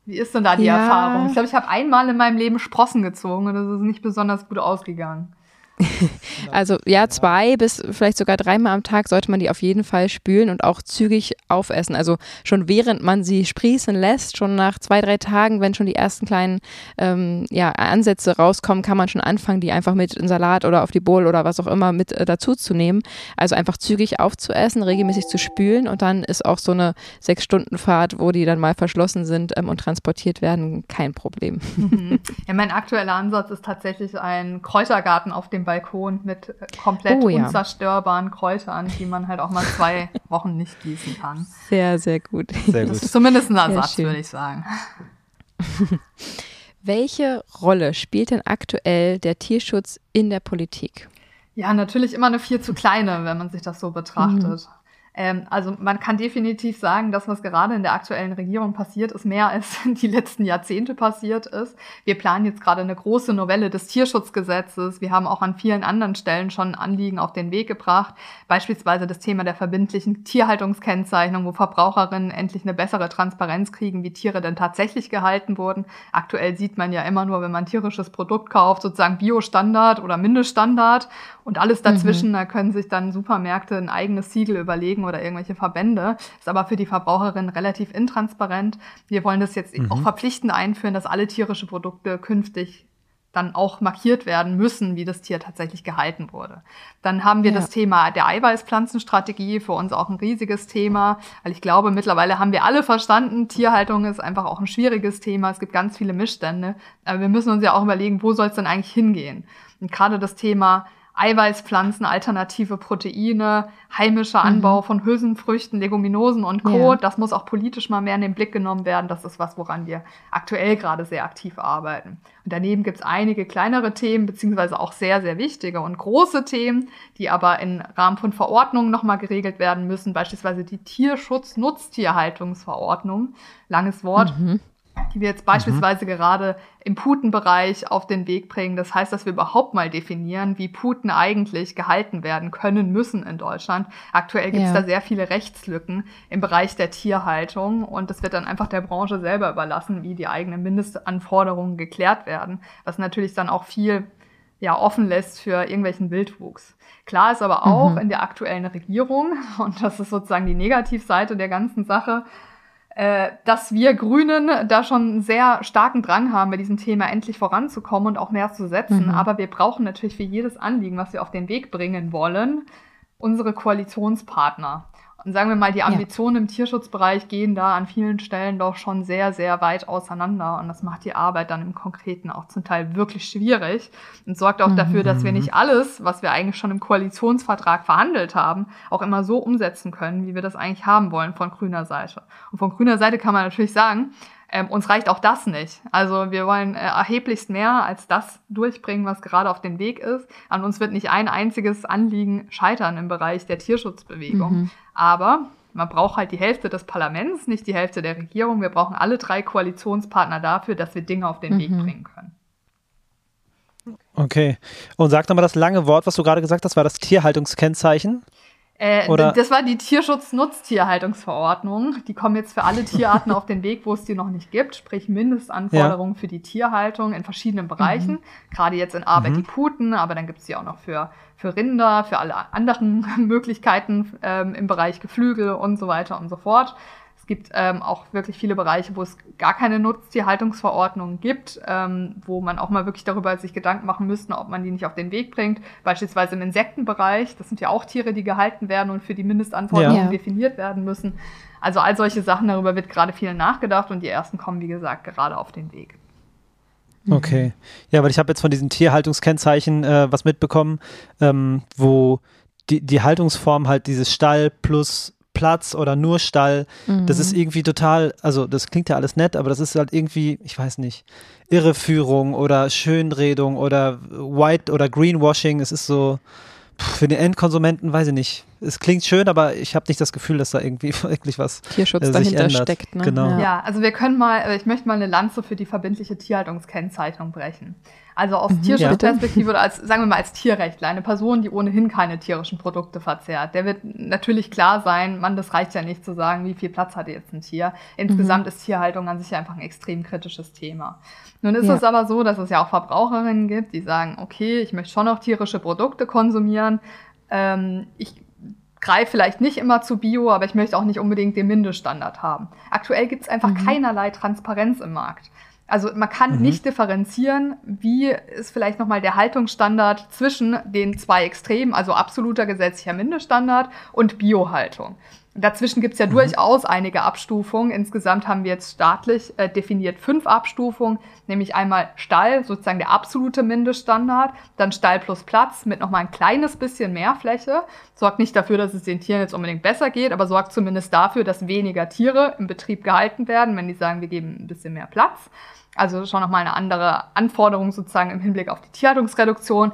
Wie ist denn da die ja. Erfahrung? Ich glaube, ich habe einmal in meinem Leben Sprossen gezogen und das ist nicht besonders gut ausgegangen. [laughs] also ja, zwei bis vielleicht sogar dreimal am Tag sollte man die auf jeden Fall spülen und auch zügig aufessen. Also schon während man sie sprießen lässt, schon nach zwei, drei Tagen, wenn schon die ersten kleinen ähm, ja, Ansätze rauskommen, kann man schon anfangen, die einfach mit in Salat oder auf die Bowl oder was auch immer mit äh, dazu zu nehmen. Also einfach zügig aufzuessen, regelmäßig zu spülen und dann ist auch so eine sechs Stunden Fahrt, wo die dann mal verschlossen sind ähm, und transportiert werden, kein Problem. [laughs] Ja, mein aktueller Ansatz ist tatsächlich ein Kräutergarten auf dem Balkon mit äh, komplett oh, ja. unzerstörbaren Kräutern, die man halt auch mal zwei [laughs] Wochen nicht gießen kann. Sehr, sehr gut. Sehr gut. Das ist zumindest ein Ersatz, würde ich sagen. [laughs] Welche Rolle spielt denn aktuell der Tierschutz in der Politik? Ja, natürlich immer eine viel zu kleine, wenn man sich das so betrachtet. Mhm. Ähm, also man kann definitiv sagen, dass was gerade in der aktuellen Regierung passiert ist, mehr als [laughs] die letzten Jahrzehnte passiert ist. Wir planen jetzt gerade eine große Novelle des Tierschutzgesetzes. Wir haben auch an vielen anderen Stellen schon Anliegen auf den Weg gebracht. Beispielsweise das Thema der verbindlichen Tierhaltungskennzeichnung, wo Verbraucherinnen endlich eine bessere Transparenz kriegen, wie Tiere denn tatsächlich gehalten wurden. Aktuell sieht man ja immer nur, wenn man ein tierisches Produkt kauft, sozusagen Biostandard oder Mindeststandard. Und alles dazwischen, mhm. da können sich dann Supermärkte ein eigenes Siegel überlegen oder irgendwelche Verbände. Ist aber für die Verbraucherin relativ intransparent. Wir wollen das jetzt mhm. auch verpflichtend einführen, dass alle tierische Produkte künftig dann auch markiert werden müssen, wie das Tier tatsächlich gehalten wurde. Dann haben wir ja. das Thema der Eiweißpflanzenstrategie, für uns auch ein riesiges Thema, weil ich glaube, mittlerweile haben wir alle verstanden, Tierhaltung ist einfach auch ein schwieriges Thema, es gibt ganz viele Missstände, aber wir müssen uns ja auch überlegen, wo soll es denn eigentlich hingehen? Und gerade das Thema Eiweißpflanzen, alternative Proteine, heimischer Anbau mhm. von Hülsenfrüchten, Leguminosen und Co. Ja. Das muss auch politisch mal mehr in den Blick genommen werden. Das ist was, woran wir aktuell gerade sehr aktiv arbeiten. Und daneben gibt es einige kleinere Themen, beziehungsweise auch sehr, sehr wichtige und große Themen, die aber im Rahmen von Verordnungen nochmal geregelt werden müssen. Beispielsweise die Tierschutz-Nutztierhaltungsverordnung. Langes Wort. Mhm die wir jetzt beispielsweise mhm. gerade im Putenbereich auf den Weg bringen. Das heißt, dass wir überhaupt mal definieren, wie Puten eigentlich gehalten werden können müssen in Deutschland. Aktuell gibt es ja. da sehr viele Rechtslücken im Bereich der Tierhaltung und es wird dann einfach der Branche selber überlassen, wie die eigenen Mindestanforderungen geklärt werden, was natürlich dann auch viel ja, offen lässt für irgendwelchen Wildwuchs. Klar ist aber auch mhm. in der aktuellen Regierung, [laughs] und das ist sozusagen die Negativseite der ganzen Sache, äh, dass wir Grünen da schon einen sehr starken Drang haben, bei diesem Thema endlich voranzukommen und auch mehr zu setzen. Mhm. Aber wir brauchen natürlich für jedes Anliegen, was wir auf den Weg bringen wollen, unsere Koalitionspartner. Und sagen wir mal, die Ambitionen ja. im Tierschutzbereich gehen da an vielen Stellen doch schon sehr, sehr weit auseinander. Und das macht die Arbeit dann im Konkreten auch zum Teil wirklich schwierig und sorgt auch mhm. dafür, dass wir nicht alles, was wir eigentlich schon im Koalitionsvertrag verhandelt haben, auch immer so umsetzen können, wie wir das eigentlich haben wollen von grüner Seite. Und von grüner Seite kann man natürlich sagen, ähm, uns reicht auch das nicht. Also wir wollen äh, erheblichst mehr als das durchbringen, was gerade auf dem Weg ist. An uns wird nicht ein einziges Anliegen scheitern im Bereich der Tierschutzbewegung. Mhm. Aber man braucht halt die Hälfte des Parlaments, nicht die Hälfte der Regierung. Wir brauchen alle drei Koalitionspartner dafür, dass wir Dinge auf den mhm. Weg bringen können. Okay. Und sag nochmal das lange Wort, was du gerade gesagt hast, war das Tierhaltungskennzeichen? Äh, Oder das war die Tierschutz-Nutztierhaltungsverordnung. Die kommen jetzt für alle Tierarten auf den Weg, wo es die noch nicht gibt, sprich Mindestanforderungen ja. für die Tierhaltung in verschiedenen Bereichen. Mhm. Gerade jetzt in Arbeit mhm. die Puten, aber dann gibt es die auch noch für, für Rinder, für alle anderen [laughs] Möglichkeiten ähm, im Bereich Geflügel und so weiter und so fort gibt ähm, auch wirklich viele Bereiche, wo es gar keine Nutztierhaltungsverordnung gibt, ähm, wo man auch mal wirklich darüber sich Gedanken machen müsste, ob man die nicht auf den Weg bringt. Beispielsweise im Insektenbereich, das sind ja auch Tiere, die gehalten werden und für die Mindestanforderungen ja. definiert werden müssen. Also all solche Sachen, darüber wird gerade viel nachgedacht und die ersten kommen, wie gesagt, gerade auf den Weg. Okay. Ja, weil ich habe jetzt von diesen Tierhaltungskennzeichen äh, was mitbekommen, ähm, wo die, die Haltungsform halt dieses Stall plus Platz oder nur Stall. Mhm. Das ist irgendwie total, also das klingt ja alles nett, aber das ist halt irgendwie, ich weiß nicht, Irreführung oder Schönredung oder White oder Greenwashing. Es ist so, für den Endkonsumenten weiß ich nicht. Es klingt schön, aber ich habe nicht das Gefühl, dass da irgendwie [laughs] wirklich was Tierschutz äh, dahinter ändert. steckt. Ne? Genau. Ja. ja, also wir können mal, äh, ich möchte mal eine Lanze für die verbindliche Tierhaltungskennzeichnung brechen. Also aus mhm, Tierschutzperspektive ja. oder als, [laughs] sagen wir mal, als Tierrechtler, eine Person, die ohnehin keine tierischen Produkte verzehrt, der wird natürlich klar sein, man, das reicht ja nicht zu sagen, wie viel Platz hat jetzt ein Tier. Insgesamt mhm. ist Tierhaltung an sich einfach ein extrem kritisches Thema. Nun ist ja. es aber so, dass es ja auch Verbraucherinnen gibt, die sagen, okay, ich möchte schon noch tierische Produkte konsumieren. Ähm, ich greife vielleicht nicht immer zu Bio, aber ich möchte auch nicht unbedingt den Mindeststandard haben. Aktuell gibt es einfach mhm. keinerlei Transparenz im Markt. Also man kann mhm. nicht differenzieren, wie ist vielleicht nochmal der Haltungsstandard zwischen den zwei Extremen, also absoluter gesetzlicher Mindeststandard und Biohaltung. Dazwischen gibt es ja mhm. durchaus einige Abstufungen. Insgesamt haben wir jetzt staatlich äh, definiert fünf Abstufungen, nämlich einmal Stall, sozusagen der absolute Mindeststandard, dann Stall plus Platz mit nochmal ein kleines bisschen mehr Fläche. Sorgt nicht dafür, dass es den Tieren jetzt unbedingt besser geht, aber sorgt zumindest dafür, dass weniger Tiere im Betrieb gehalten werden, wenn die sagen, wir geben ein bisschen mehr Platz. Also schon nochmal eine andere Anforderung sozusagen im Hinblick auf die Tierhaltungsreduktion.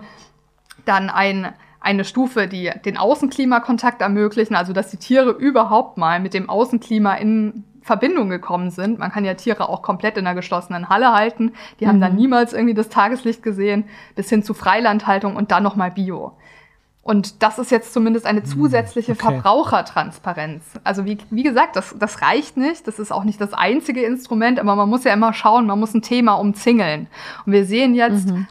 Dann ein eine Stufe, die den Außenklimakontakt ermöglichen, also dass die Tiere überhaupt mal mit dem Außenklima in Verbindung gekommen sind. Man kann ja Tiere auch komplett in einer geschlossenen Halle halten. Die mhm. haben dann mhm. niemals irgendwie das Tageslicht gesehen, bis hin zu Freilandhaltung und dann nochmal Bio. Und das ist jetzt zumindest eine mhm. zusätzliche okay. Verbrauchertransparenz. Also wie, wie gesagt, das, das reicht nicht. Das ist auch nicht das einzige Instrument, aber man muss ja immer schauen, man muss ein Thema umzingeln. Und wir sehen jetzt, mhm.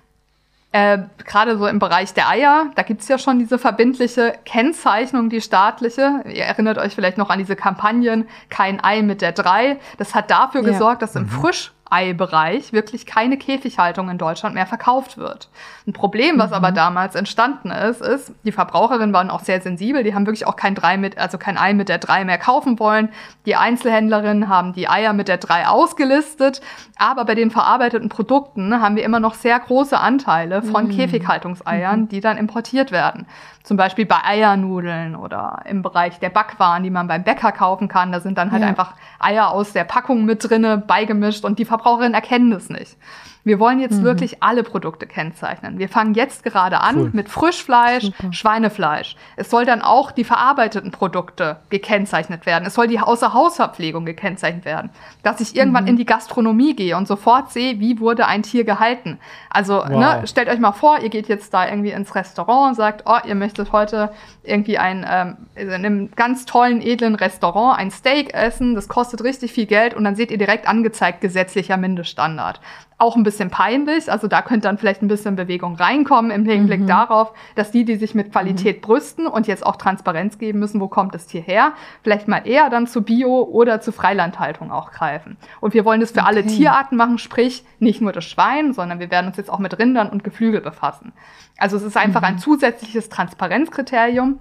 Äh, Gerade so im Bereich der Eier, da gibt's ja schon diese verbindliche Kennzeichnung, die staatliche. Ihr erinnert euch vielleicht noch an diese Kampagnen, kein Ei mit der drei. Das hat dafür ja. gesorgt, dass im mhm. Frisch Ei-Bereich wirklich keine Käfighaltung in Deutschland mehr verkauft wird. Ein Problem, was mhm. aber damals entstanden ist, ist, die Verbraucherinnen waren auch sehr sensibel, die haben wirklich auch kein drei mit, also kein Ei mit der drei mehr kaufen wollen. Die Einzelhändlerinnen haben die Eier mit der drei ausgelistet, aber bei den verarbeiteten Produkten haben wir immer noch sehr große Anteile von mhm. Käfighaltungseiern, mhm. die dann importiert werden. Zum Beispiel bei Eiernudeln oder im Bereich der Backwaren, die man beim Bäcker kaufen kann. Da sind dann halt ja. einfach Eier aus der Packung mit drinne beigemischt und die Verbraucherinnen erkennen das nicht. Wir wollen jetzt mhm. wirklich alle Produkte kennzeichnen. Wir fangen jetzt gerade an cool. mit Frischfleisch, Super. Schweinefleisch. Es soll dann auch die verarbeiteten Produkte gekennzeichnet werden. Es soll die Außerhausverpflegung gekennzeichnet werden. Dass ich irgendwann mhm. in die Gastronomie gehe und sofort sehe, wie wurde ein Tier gehalten. Also wow. ne, stellt euch mal vor, ihr geht jetzt da irgendwie ins Restaurant und sagt, oh, ihr möchtet heute irgendwie ein ähm, in einem ganz tollen, edlen Restaurant ein Steak essen. Das kostet richtig viel Geld und dann seht ihr direkt angezeigt gesetzlicher Mindeststandard auch ein bisschen peinlich. Also da könnte dann vielleicht ein bisschen Bewegung reinkommen im Hinblick mhm. darauf, dass die, die sich mit Qualität mhm. brüsten und jetzt auch Transparenz geben müssen, wo kommt das Tier her, vielleicht mal eher dann zu Bio oder zu Freilandhaltung auch greifen. Und wir wollen das für okay. alle Tierarten machen, sprich nicht nur das Schwein, sondern wir werden uns jetzt auch mit Rindern und Geflügel befassen. Also es ist einfach mhm. ein zusätzliches Transparenzkriterium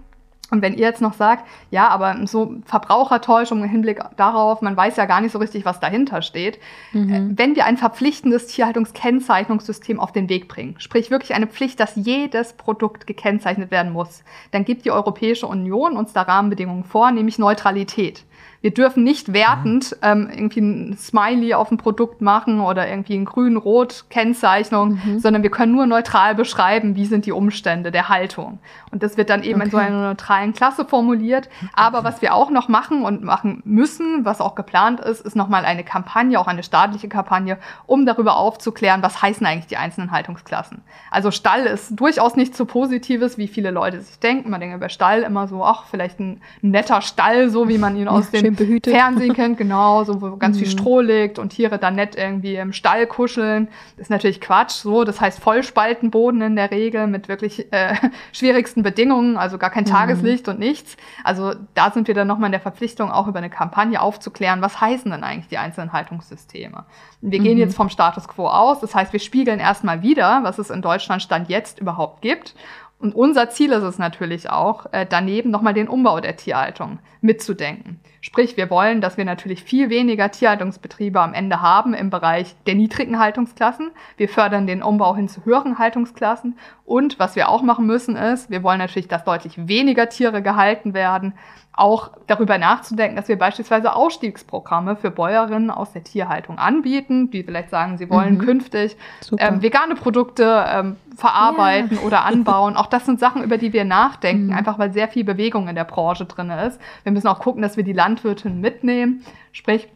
und wenn ihr jetzt noch sagt, ja, aber so Verbrauchertäuschung im Hinblick darauf, man weiß ja gar nicht so richtig, was dahinter steht. Mhm. Äh, wenn wir ein verpflichtendes Tierhaltungskennzeichnungssystem auf den Weg bringen, sprich wirklich eine Pflicht, dass jedes Produkt gekennzeichnet werden muss, dann gibt die Europäische Union uns da Rahmenbedingungen vor, nämlich Neutralität. Wir dürfen nicht wertend ähm, irgendwie ein Smiley auf ein Produkt machen oder irgendwie ein grün-rot-Kennzeichnung, mhm. sondern wir können nur neutral beschreiben, wie sind die Umstände der Haltung. Und das wird dann eben okay. in so einer neutralen Klasse formuliert. Aber was wir auch noch machen und machen müssen, was auch geplant ist, ist nochmal eine Kampagne, auch eine staatliche Kampagne, um darüber aufzuklären, was heißen eigentlich die einzelnen Haltungsklassen. Also Stall ist durchaus nicht so positives, wie viele Leute sich denken. Man denkt über Stall immer so, ach, vielleicht ein netter Stall, so wie man ihn aus behütet. Fernsehen kennt, genau, so wo ganz mhm. viel Stroh liegt und Tiere dann nett irgendwie im Stall kuscheln. Das ist natürlich Quatsch, so. Das heißt Vollspaltenboden in der Regel mit wirklich äh, [laughs] schwierigsten Bedingungen, also gar kein mhm. Tageslicht und nichts. Also da sind wir dann nochmal in der Verpflichtung, auch über eine Kampagne aufzuklären, was heißen denn eigentlich die einzelnen Haltungssysteme. Wir mhm. gehen jetzt vom Status quo aus, das heißt, wir spiegeln erstmal wieder, was es in Deutschland Stand jetzt überhaupt gibt und unser Ziel ist es natürlich auch, äh, daneben nochmal den Umbau der Tierhaltung mitzudenken. Sprich, wir wollen, dass wir natürlich viel weniger Tierhaltungsbetriebe am Ende haben im Bereich der niedrigen Haltungsklassen. Wir fördern den Umbau hin zu höheren Haltungsklassen. Und was wir auch machen müssen ist, wir wollen natürlich, dass deutlich weniger Tiere gehalten werden auch darüber nachzudenken, dass wir beispielsweise Ausstiegsprogramme für Bäuerinnen aus der Tierhaltung anbieten, die vielleicht sagen, sie wollen mhm. künftig ähm, vegane Produkte ähm, verarbeiten yeah. oder [laughs] anbauen. Auch das sind Sachen, über die wir nachdenken, mhm. einfach weil sehr viel Bewegung in der Branche drin ist. Wir müssen auch gucken, dass wir die Landwirtin mitnehmen. Sprich,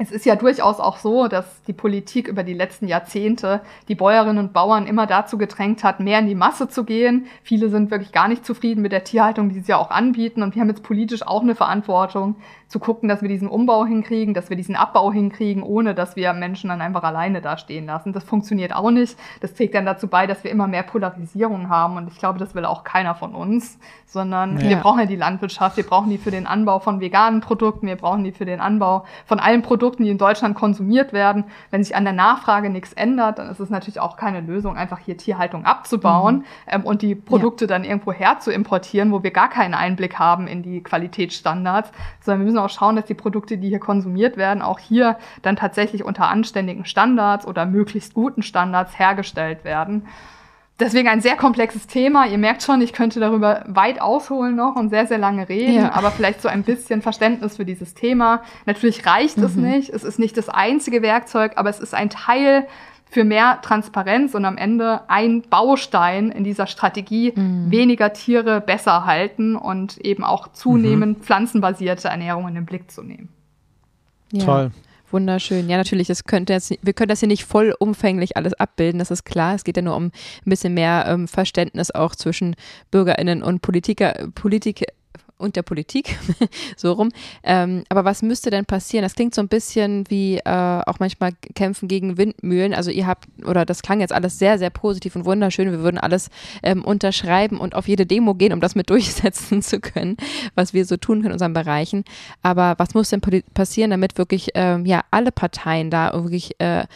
es ist ja durchaus auch so, dass die Politik über die letzten Jahrzehnte die Bäuerinnen und Bauern immer dazu gedrängt hat, mehr in die Masse zu gehen. Viele sind wirklich gar nicht zufrieden mit der Tierhaltung, die sie ja auch anbieten. Und wir haben jetzt politisch auch eine Verantwortung, zu gucken, dass wir diesen Umbau hinkriegen, dass wir diesen Abbau hinkriegen, ohne dass wir Menschen dann einfach alleine da stehen lassen. Das funktioniert auch nicht. Das trägt dann dazu bei, dass wir immer mehr Polarisierung haben. Und ich glaube, das will auch keiner von uns, sondern ja. wir brauchen ja die Landwirtschaft, wir brauchen die für den Anbau von veganen Produkten, wir brauchen die für den Anbau von allen Produkten, die in Deutschland konsumiert werden. Wenn sich an der Nachfrage nichts ändert, dann ist es natürlich auch keine Lösung, einfach hier Tierhaltung abzubauen mhm. ähm, und die Produkte ja. dann irgendwo her zu importieren, wo wir gar keinen Einblick haben in die Qualitätsstandards, sondern wir müssen müssen auch schauen, dass die Produkte, die hier konsumiert werden, auch hier dann tatsächlich unter anständigen Standards oder möglichst guten Standards hergestellt werden. Deswegen ein sehr komplexes Thema. Ihr merkt schon, ich könnte darüber weit ausholen noch und sehr, sehr lange reden, ja. aber vielleicht so ein bisschen Verständnis für dieses Thema. Natürlich reicht mhm. es nicht. Es ist nicht das einzige Werkzeug, aber es ist ein Teil für mehr Transparenz und am Ende ein Baustein in dieser Strategie, mhm. weniger Tiere besser halten und eben auch zunehmend mhm. pflanzenbasierte Ernährung in den Blick zu nehmen. Ja. Toll. Wunderschön. Ja, natürlich, das könnte jetzt, wir können das hier nicht vollumfänglich alles abbilden, das ist klar. Es geht ja nur um ein bisschen mehr ähm, Verständnis auch zwischen BürgerInnen und Politiker, Politik, und der Politik, [laughs] so rum. Ähm, aber was müsste denn passieren? Das klingt so ein bisschen wie äh, auch manchmal Kämpfen gegen Windmühlen. Also ihr habt, oder das klang jetzt alles sehr, sehr positiv und wunderschön. Wir würden alles ähm, unterschreiben und auf jede Demo gehen, um das mit [laughs] durchsetzen zu können, was wir so tun können in unseren Bereichen. Aber was muss denn passieren, damit wirklich ähm, ja alle Parteien da wirklich äh,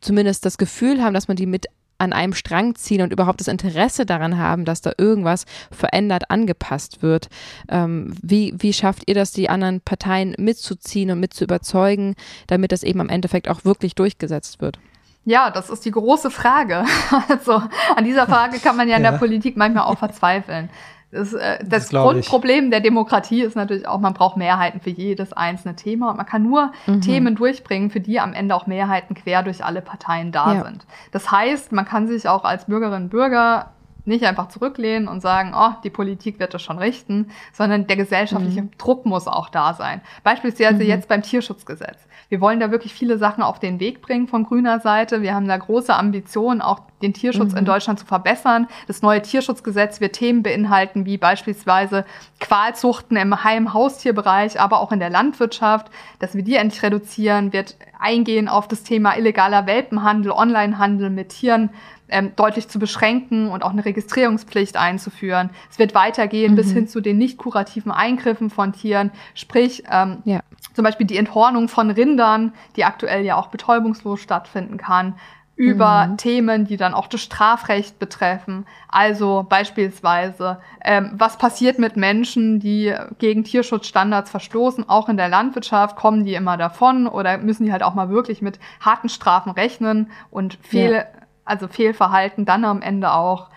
zumindest das Gefühl haben, dass man die mit an einem Strang ziehen und überhaupt das Interesse daran haben, dass da irgendwas verändert, angepasst wird. Ähm, wie, wie schafft ihr das, die anderen Parteien mitzuziehen und mit zu überzeugen, damit das eben am Endeffekt auch wirklich durchgesetzt wird? Ja, das ist die große Frage. [laughs] Also an dieser Frage kann man ja in ja. der Politik manchmal auch verzweifeln. Das, äh, das, das Grundproblem ich. der Demokratie ist natürlich auch, man braucht Mehrheiten für jedes einzelne Thema. Und man kann nur mhm. Themen durchbringen, für die am Ende auch Mehrheiten quer durch alle Parteien da ja. sind. Das heißt, man kann sich auch als Bürgerinnen und Bürger nicht einfach zurücklehnen und sagen, oh, die Politik wird das schon richten, sondern der gesellschaftliche mhm. Druck muss auch da sein. Beispielsweise mhm. jetzt beim Tierschutzgesetz. Wir wollen da wirklich viele Sachen auf den Weg bringen von grüner Seite. Wir haben da große Ambitionen, auch den Tierschutz mhm. in Deutschland zu verbessern. Das neue Tierschutzgesetz wird Themen beinhalten, wie beispielsweise Qualzuchten im Heim-Haustierbereich, aber auch in der Landwirtschaft, dass wir die endlich reduzieren, wird eingehen auf das Thema illegaler Welpenhandel, Onlinehandel mit Tieren, ähm, deutlich zu beschränken und auch eine Registrierungspflicht einzuführen. Es wird weitergehen mhm. bis hin zu den nicht kurativen Eingriffen von Tieren, sprich ähm, ja. zum Beispiel die Enthornung von Rindern, die aktuell ja auch betäubungslos stattfinden kann, über mhm. Themen, die dann auch das Strafrecht betreffen. Also beispielsweise, ähm, was passiert mit Menschen, die gegen Tierschutzstandards verstoßen, auch in der Landwirtschaft, kommen die immer davon oder müssen die halt auch mal wirklich mit harten Strafen rechnen und Fehl, ja also Fehlverhalten dann am Ende auch,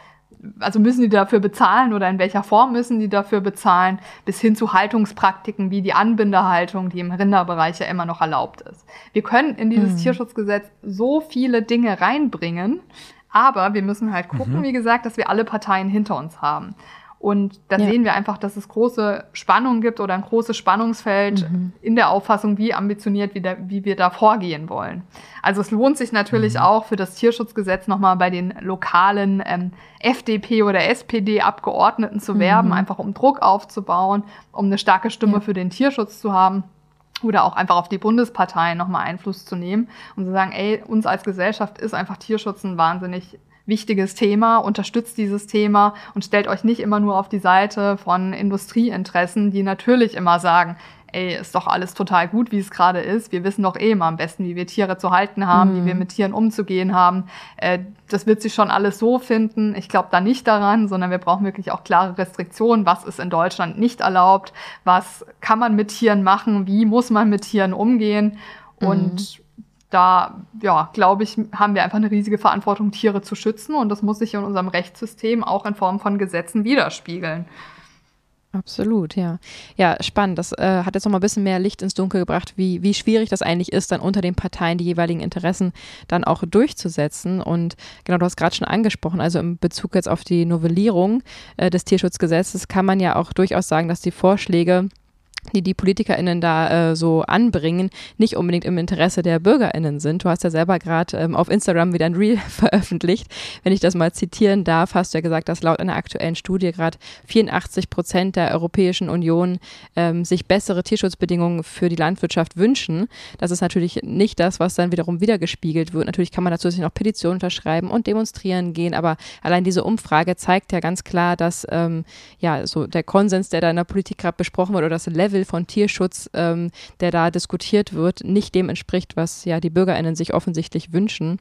also müssen die dafür bezahlen oder in welcher Form müssen die dafür bezahlen, bis hin zu Haltungspraktiken wie die Anbindehaltung, die im Rinderbereich ja immer noch erlaubt ist. Wir können in dieses mhm. Tierschutzgesetz so viele Dinge reinbringen, aber wir müssen halt gucken, mhm. wie gesagt, dass wir alle Parteien hinter uns haben. Und da ja. sehen wir einfach, dass es große Spannungen gibt oder ein großes Spannungsfeld mhm. in der Auffassung, wie ambitioniert wir da, wie wir da vorgehen wollen. Also es lohnt sich natürlich mhm. auch für das Tierschutzgesetz nochmal bei den lokalen ähm, FDP oder SPD-Abgeordneten zu werben, mhm. einfach um Druck aufzubauen, um eine starke Stimme ja. für den Tierschutz zu haben oder auch einfach auf die Bundesparteien nochmal Einfluss zu nehmen und zu sagen, ey, uns als Gesellschaft ist einfach Tierschutz ein wahnsinnig wichtiges Thema, unterstützt dieses Thema und stellt euch nicht immer nur auf die Seite von Industrieinteressen, die natürlich immer sagen, ey, ist doch alles total gut, wie es gerade ist. Wir wissen doch eh immer am besten, wie wir Tiere zu halten haben, mhm. wie wir mit Tieren umzugehen haben. Äh, das wird sich schon alles so finden. Ich glaube da nicht daran, sondern wir brauchen wirklich auch klare Restriktionen. Was ist in Deutschland nicht erlaubt? Was kann man mit Tieren machen? Wie muss man mit Tieren umgehen? Und mhm da, ja, glaube ich, haben wir einfach eine riesige Verantwortung, Tiere zu schützen. Und das muss sich in unserem Rechtssystem auch in Form von Gesetzen widerspiegeln. Absolut, ja. Ja, spannend. Das äh, hat jetzt noch mal ein bisschen mehr Licht ins Dunkel gebracht, wie, wie schwierig das eigentlich ist, dann unter den Parteien die jeweiligen Interessen dann auch durchzusetzen. Und genau, du hast gerade schon angesprochen, also im Bezug jetzt auf die Novellierung äh, des Tierschutzgesetzes kann man ja auch durchaus sagen, dass die Vorschläge die die PolitikerInnen da äh, so anbringen, nicht unbedingt im Interesse der BürgerInnen sind. Du hast ja selber gerade ähm, auf Instagram wieder ein Reel [laughs] veröffentlicht. Wenn ich das mal zitieren darf, hast du ja gesagt, dass laut einer aktuellen Studie gerade 84 Prozent der Europäischen Union ähm, sich bessere Tierschutzbedingungen für die Landwirtschaft wünschen. Das ist natürlich nicht das, was dann wiederum wiedergespiegelt wird. Natürlich kann man dazu noch Petitionen unterschreiben und demonstrieren gehen, aber allein diese Umfrage zeigt ja ganz klar, dass ähm, ja so der Konsens, der da in der Politik gerade besprochen wird oder das Level Level von Tierschutz, ähm, der da diskutiert wird, nicht dem entspricht, was ja die BürgerInnen sich offensichtlich wünschen.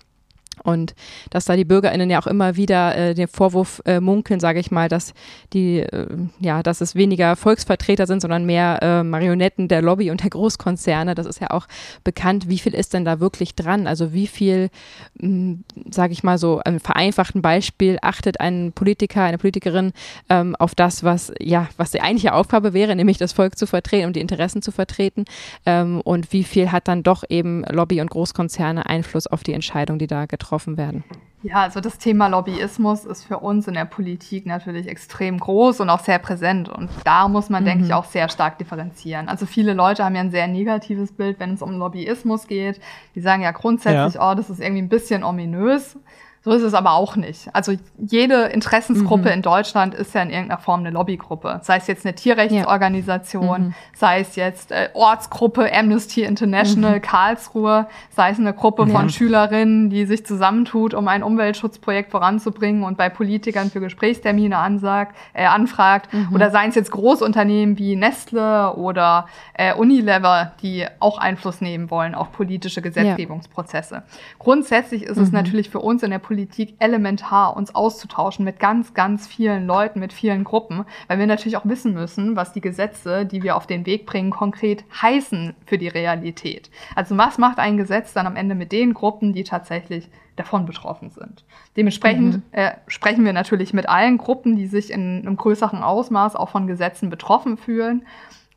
Und dass da die BürgerInnen ja auch immer wieder äh, den Vorwurf äh, munkeln, sage ich mal, dass die, äh, ja, dass es weniger Volksvertreter sind, sondern mehr äh, Marionetten der Lobby und der Großkonzerne. Das ist ja auch bekannt. Wie viel ist denn da wirklich dran? Also wie viel, hm, sage ich mal so, ein vereinfachten Beispiel achtet ein Politiker, eine Politikerin ähm, auf das, was ja, was die eigentliche Aufgabe wäre, nämlich das Volk zu vertreten und die Interessen zu vertreten. Ähm, und wie viel hat dann doch eben Lobby und Großkonzerne Einfluss auf die Entscheidung, die da getroffen betroffen werden? Ja, also das Thema Lobbyismus ist für uns in der Politik natürlich extrem groß und auch sehr präsent. Und da muss man, mhm. denke ich, mhm. auch sehr stark differenzieren. Also viele Leute haben ja ein sehr negatives Bild, wenn es um Lobbyismus geht. Die sagen ja grundsätzlich, ja. oh, das ist irgendwie ein bisschen ominös. So ist es aber auch nicht. Also jede Interessensgruppe mhm. in Deutschland ist ja in irgendeiner Form eine Lobbygruppe. Sei es jetzt eine Tierrechtsorganisation, ja. sei es jetzt äh, Ortsgruppe Amnesty International mhm. Karlsruhe, sei es eine Gruppe ja. von Schülerinnen, die sich zusammentut, um ein Umweltschutzprojekt voranzubringen und bei Politikern für Gesprächstermine ansagt, äh, anfragt. Mhm. Oder seien es jetzt Großunternehmen wie Nestle oder äh, Unilever, die auch Einfluss nehmen wollen auf politische Gesetzgebungsprozesse. Ja. Grundsätzlich ist es mhm. natürlich für uns in der Politik elementar, uns auszutauschen mit ganz, ganz vielen Leuten, mit vielen Gruppen, weil wir natürlich auch wissen müssen, was die Gesetze, die wir auf den Weg bringen, konkret heißen für die Realität. Also was macht ein Gesetz dann am Ende mit den Gruppen, die tatsächlich davon betroffen sind. Dementsprechend mhm. äh, sprechen wir natürlich mit allen Gruppen, die sich in einem größeren Ausmaß auch von Gesetzen betroffen fühlen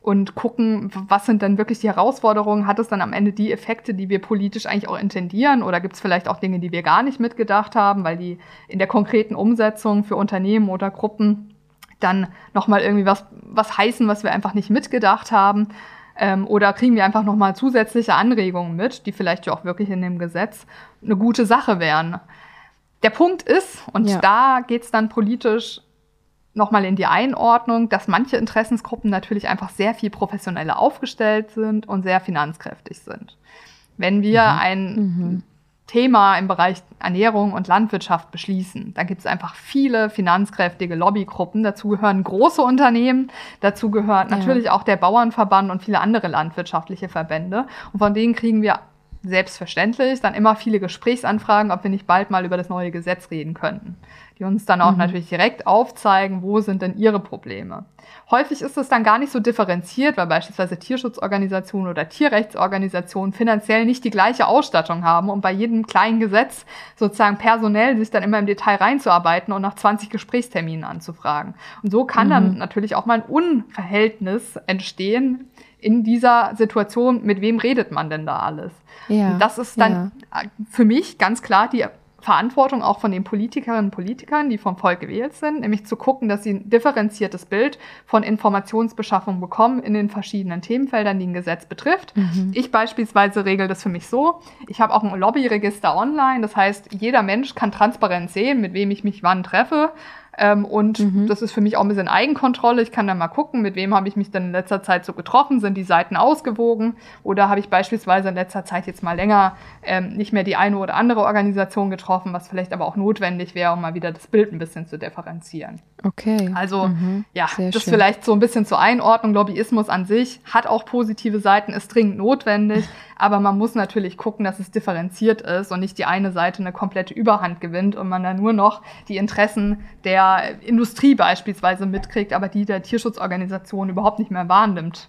und gucken, was sind denn wirklich die Herausforderungen? Hat es dann am Ende die Effekte, die wir politisch eigentlich auch intendieren? Oder gibt es vielleicht auch Dinge, die wir gar nicht mitgedacht haben, weil die in der konkreten Umsetzung für Unternehmen oder Gruppen dann nochmal irgendwie was, was heißen, was wir einfach nicht mitgedacht haben? Ähm, oder kriegen wir einfach nochmal zusätzliche Anregungen mit, die vielleicht ja auch wirklich in dem Gesetz eine gute Sache wären? Der Punkt ist, und ja. da geht's dann politisch nochmal in die Einordnung, dass manche Interessensgruppen natürlich einfach sehr viel professioneller aufgestellt sind und sehr finanzkräftig sind. Wenn wir mhm. ein mhm. Thema im Bereich Ernährung und Landwirtschaft beschließen, dann gibt es einfach viele finanzkräftige Lobbygruppen. Dazu gehören große Unternehmen, dazu gehört natürlich ja. auch der Bauernverband und viele andere landwirtschaftliche Verbände. Und von denen kriegen wir selbstverständlich dann immer viele Gesprächsanfragen, ob wir nicht bald mal über das neue Gesetz reden könnten die uns dann auch mhm. natürlich direkt aufzeigen, wo sind denn ihre Probleme. Häufig ist es dann gar nicht so differenziert, weil beispielsweise Tierschutzorganisationen oder Tierrechtsorganisationen finanziell nicht die gleiche Ausstattung haben und bei jedem kleinen Gesetz sozusagen personell sich dann immer im Detail reinzuarbeiten und nach 20 Gesprächsterminen anzufragen. Und so kann mhm. dann natürlich auch mal ein Unverhältnis entstehen in dieser Situation, mit wem redet man denn da alles? Ja, das ist dann ja. für mich ganz klar die Verantwortung auch von den Politikerinnen und Politikern, die vom Volk gewählt sind, nämlich zu gucken, dass sie ein differenziertes Bild von Informationsbeschaffung bekommen in den verschiedenen Themenfeldern, die ein Gesetz betrifft. Mhm. Ich beispielsweise regel das für mich so. Ich habe auch ein Lobbyregister online. Das heißt, jeder Mensch kann transparent sehen, mit wem ich mich wann treffe ähm, und mhm. das ist für mich auch ein bisschen Eigenkontrolle. Ich kann dann mal gucken, mit wem habe ich mich denn in letzter Zeit so getroffen, sind die Seiten ausgewogen oder habe ich beispielsweise in letzter Zeit jetzt mal länger ähm, nicht mehr die eine oder andere Organisation getroffen, was vielleicht aber auch notwendig wäre, um mal wieder das Bild ein bisschen zu differenzieren. Okay. Also mhm. ja, Sehr das schön. vielleicht so ein bisschen zur Einordnung. Lobbyismus an sich hat auch positive Seiten, ist dringend notwendig, [laughs] aber man muss natürlich gucken, dass es differenziert ist und nicht die eine Seite eine komplette Überhand gewinnt und man dann nur noch die Interessen der Industrie beispielsweise mitkriegt, aber die der Tierschutzorganisation überhaupt nicht mehr wahrnimmt.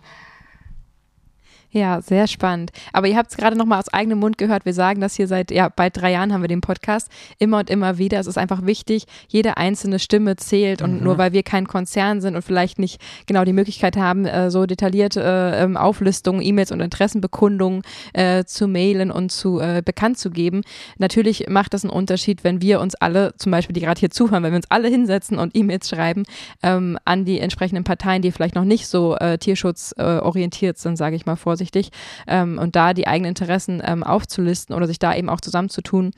Ja, sehr spannend. Aber ihr habt es gerade nochmal aus eigenem Mund gehört. Wir sagen das hier seit ja, bald drei Jahren haben wir den Podcast. Immer und immer wieder. Es ist einfach wichtig, jede einzelne Stimme zählt. Und mhm. nur weil wir kein Konzern sind und vielleicht nicht genau die Möglichkeit haben, äh, so detaillierte äh, ähm, Auflistungen, E-Mails und Interessenbekundungen äh, zu mailen und zu bekannt zu geben. Natürlich macht das einen Unterschied, wenn wir uns alle, zum Beispiel die gerade hier zuhören, wenn wir uns alle hinsetzen und E-Mails schreiben ähm, an die entsprechenden Parteien, die vielleicht noch nicht so tierschutzorientiert sind, sage ich mal vorsichtig vorsichtig ähm, und da die eigenen Interessen ähm, aufzulisten oder sich da eben auch zusammenzutun,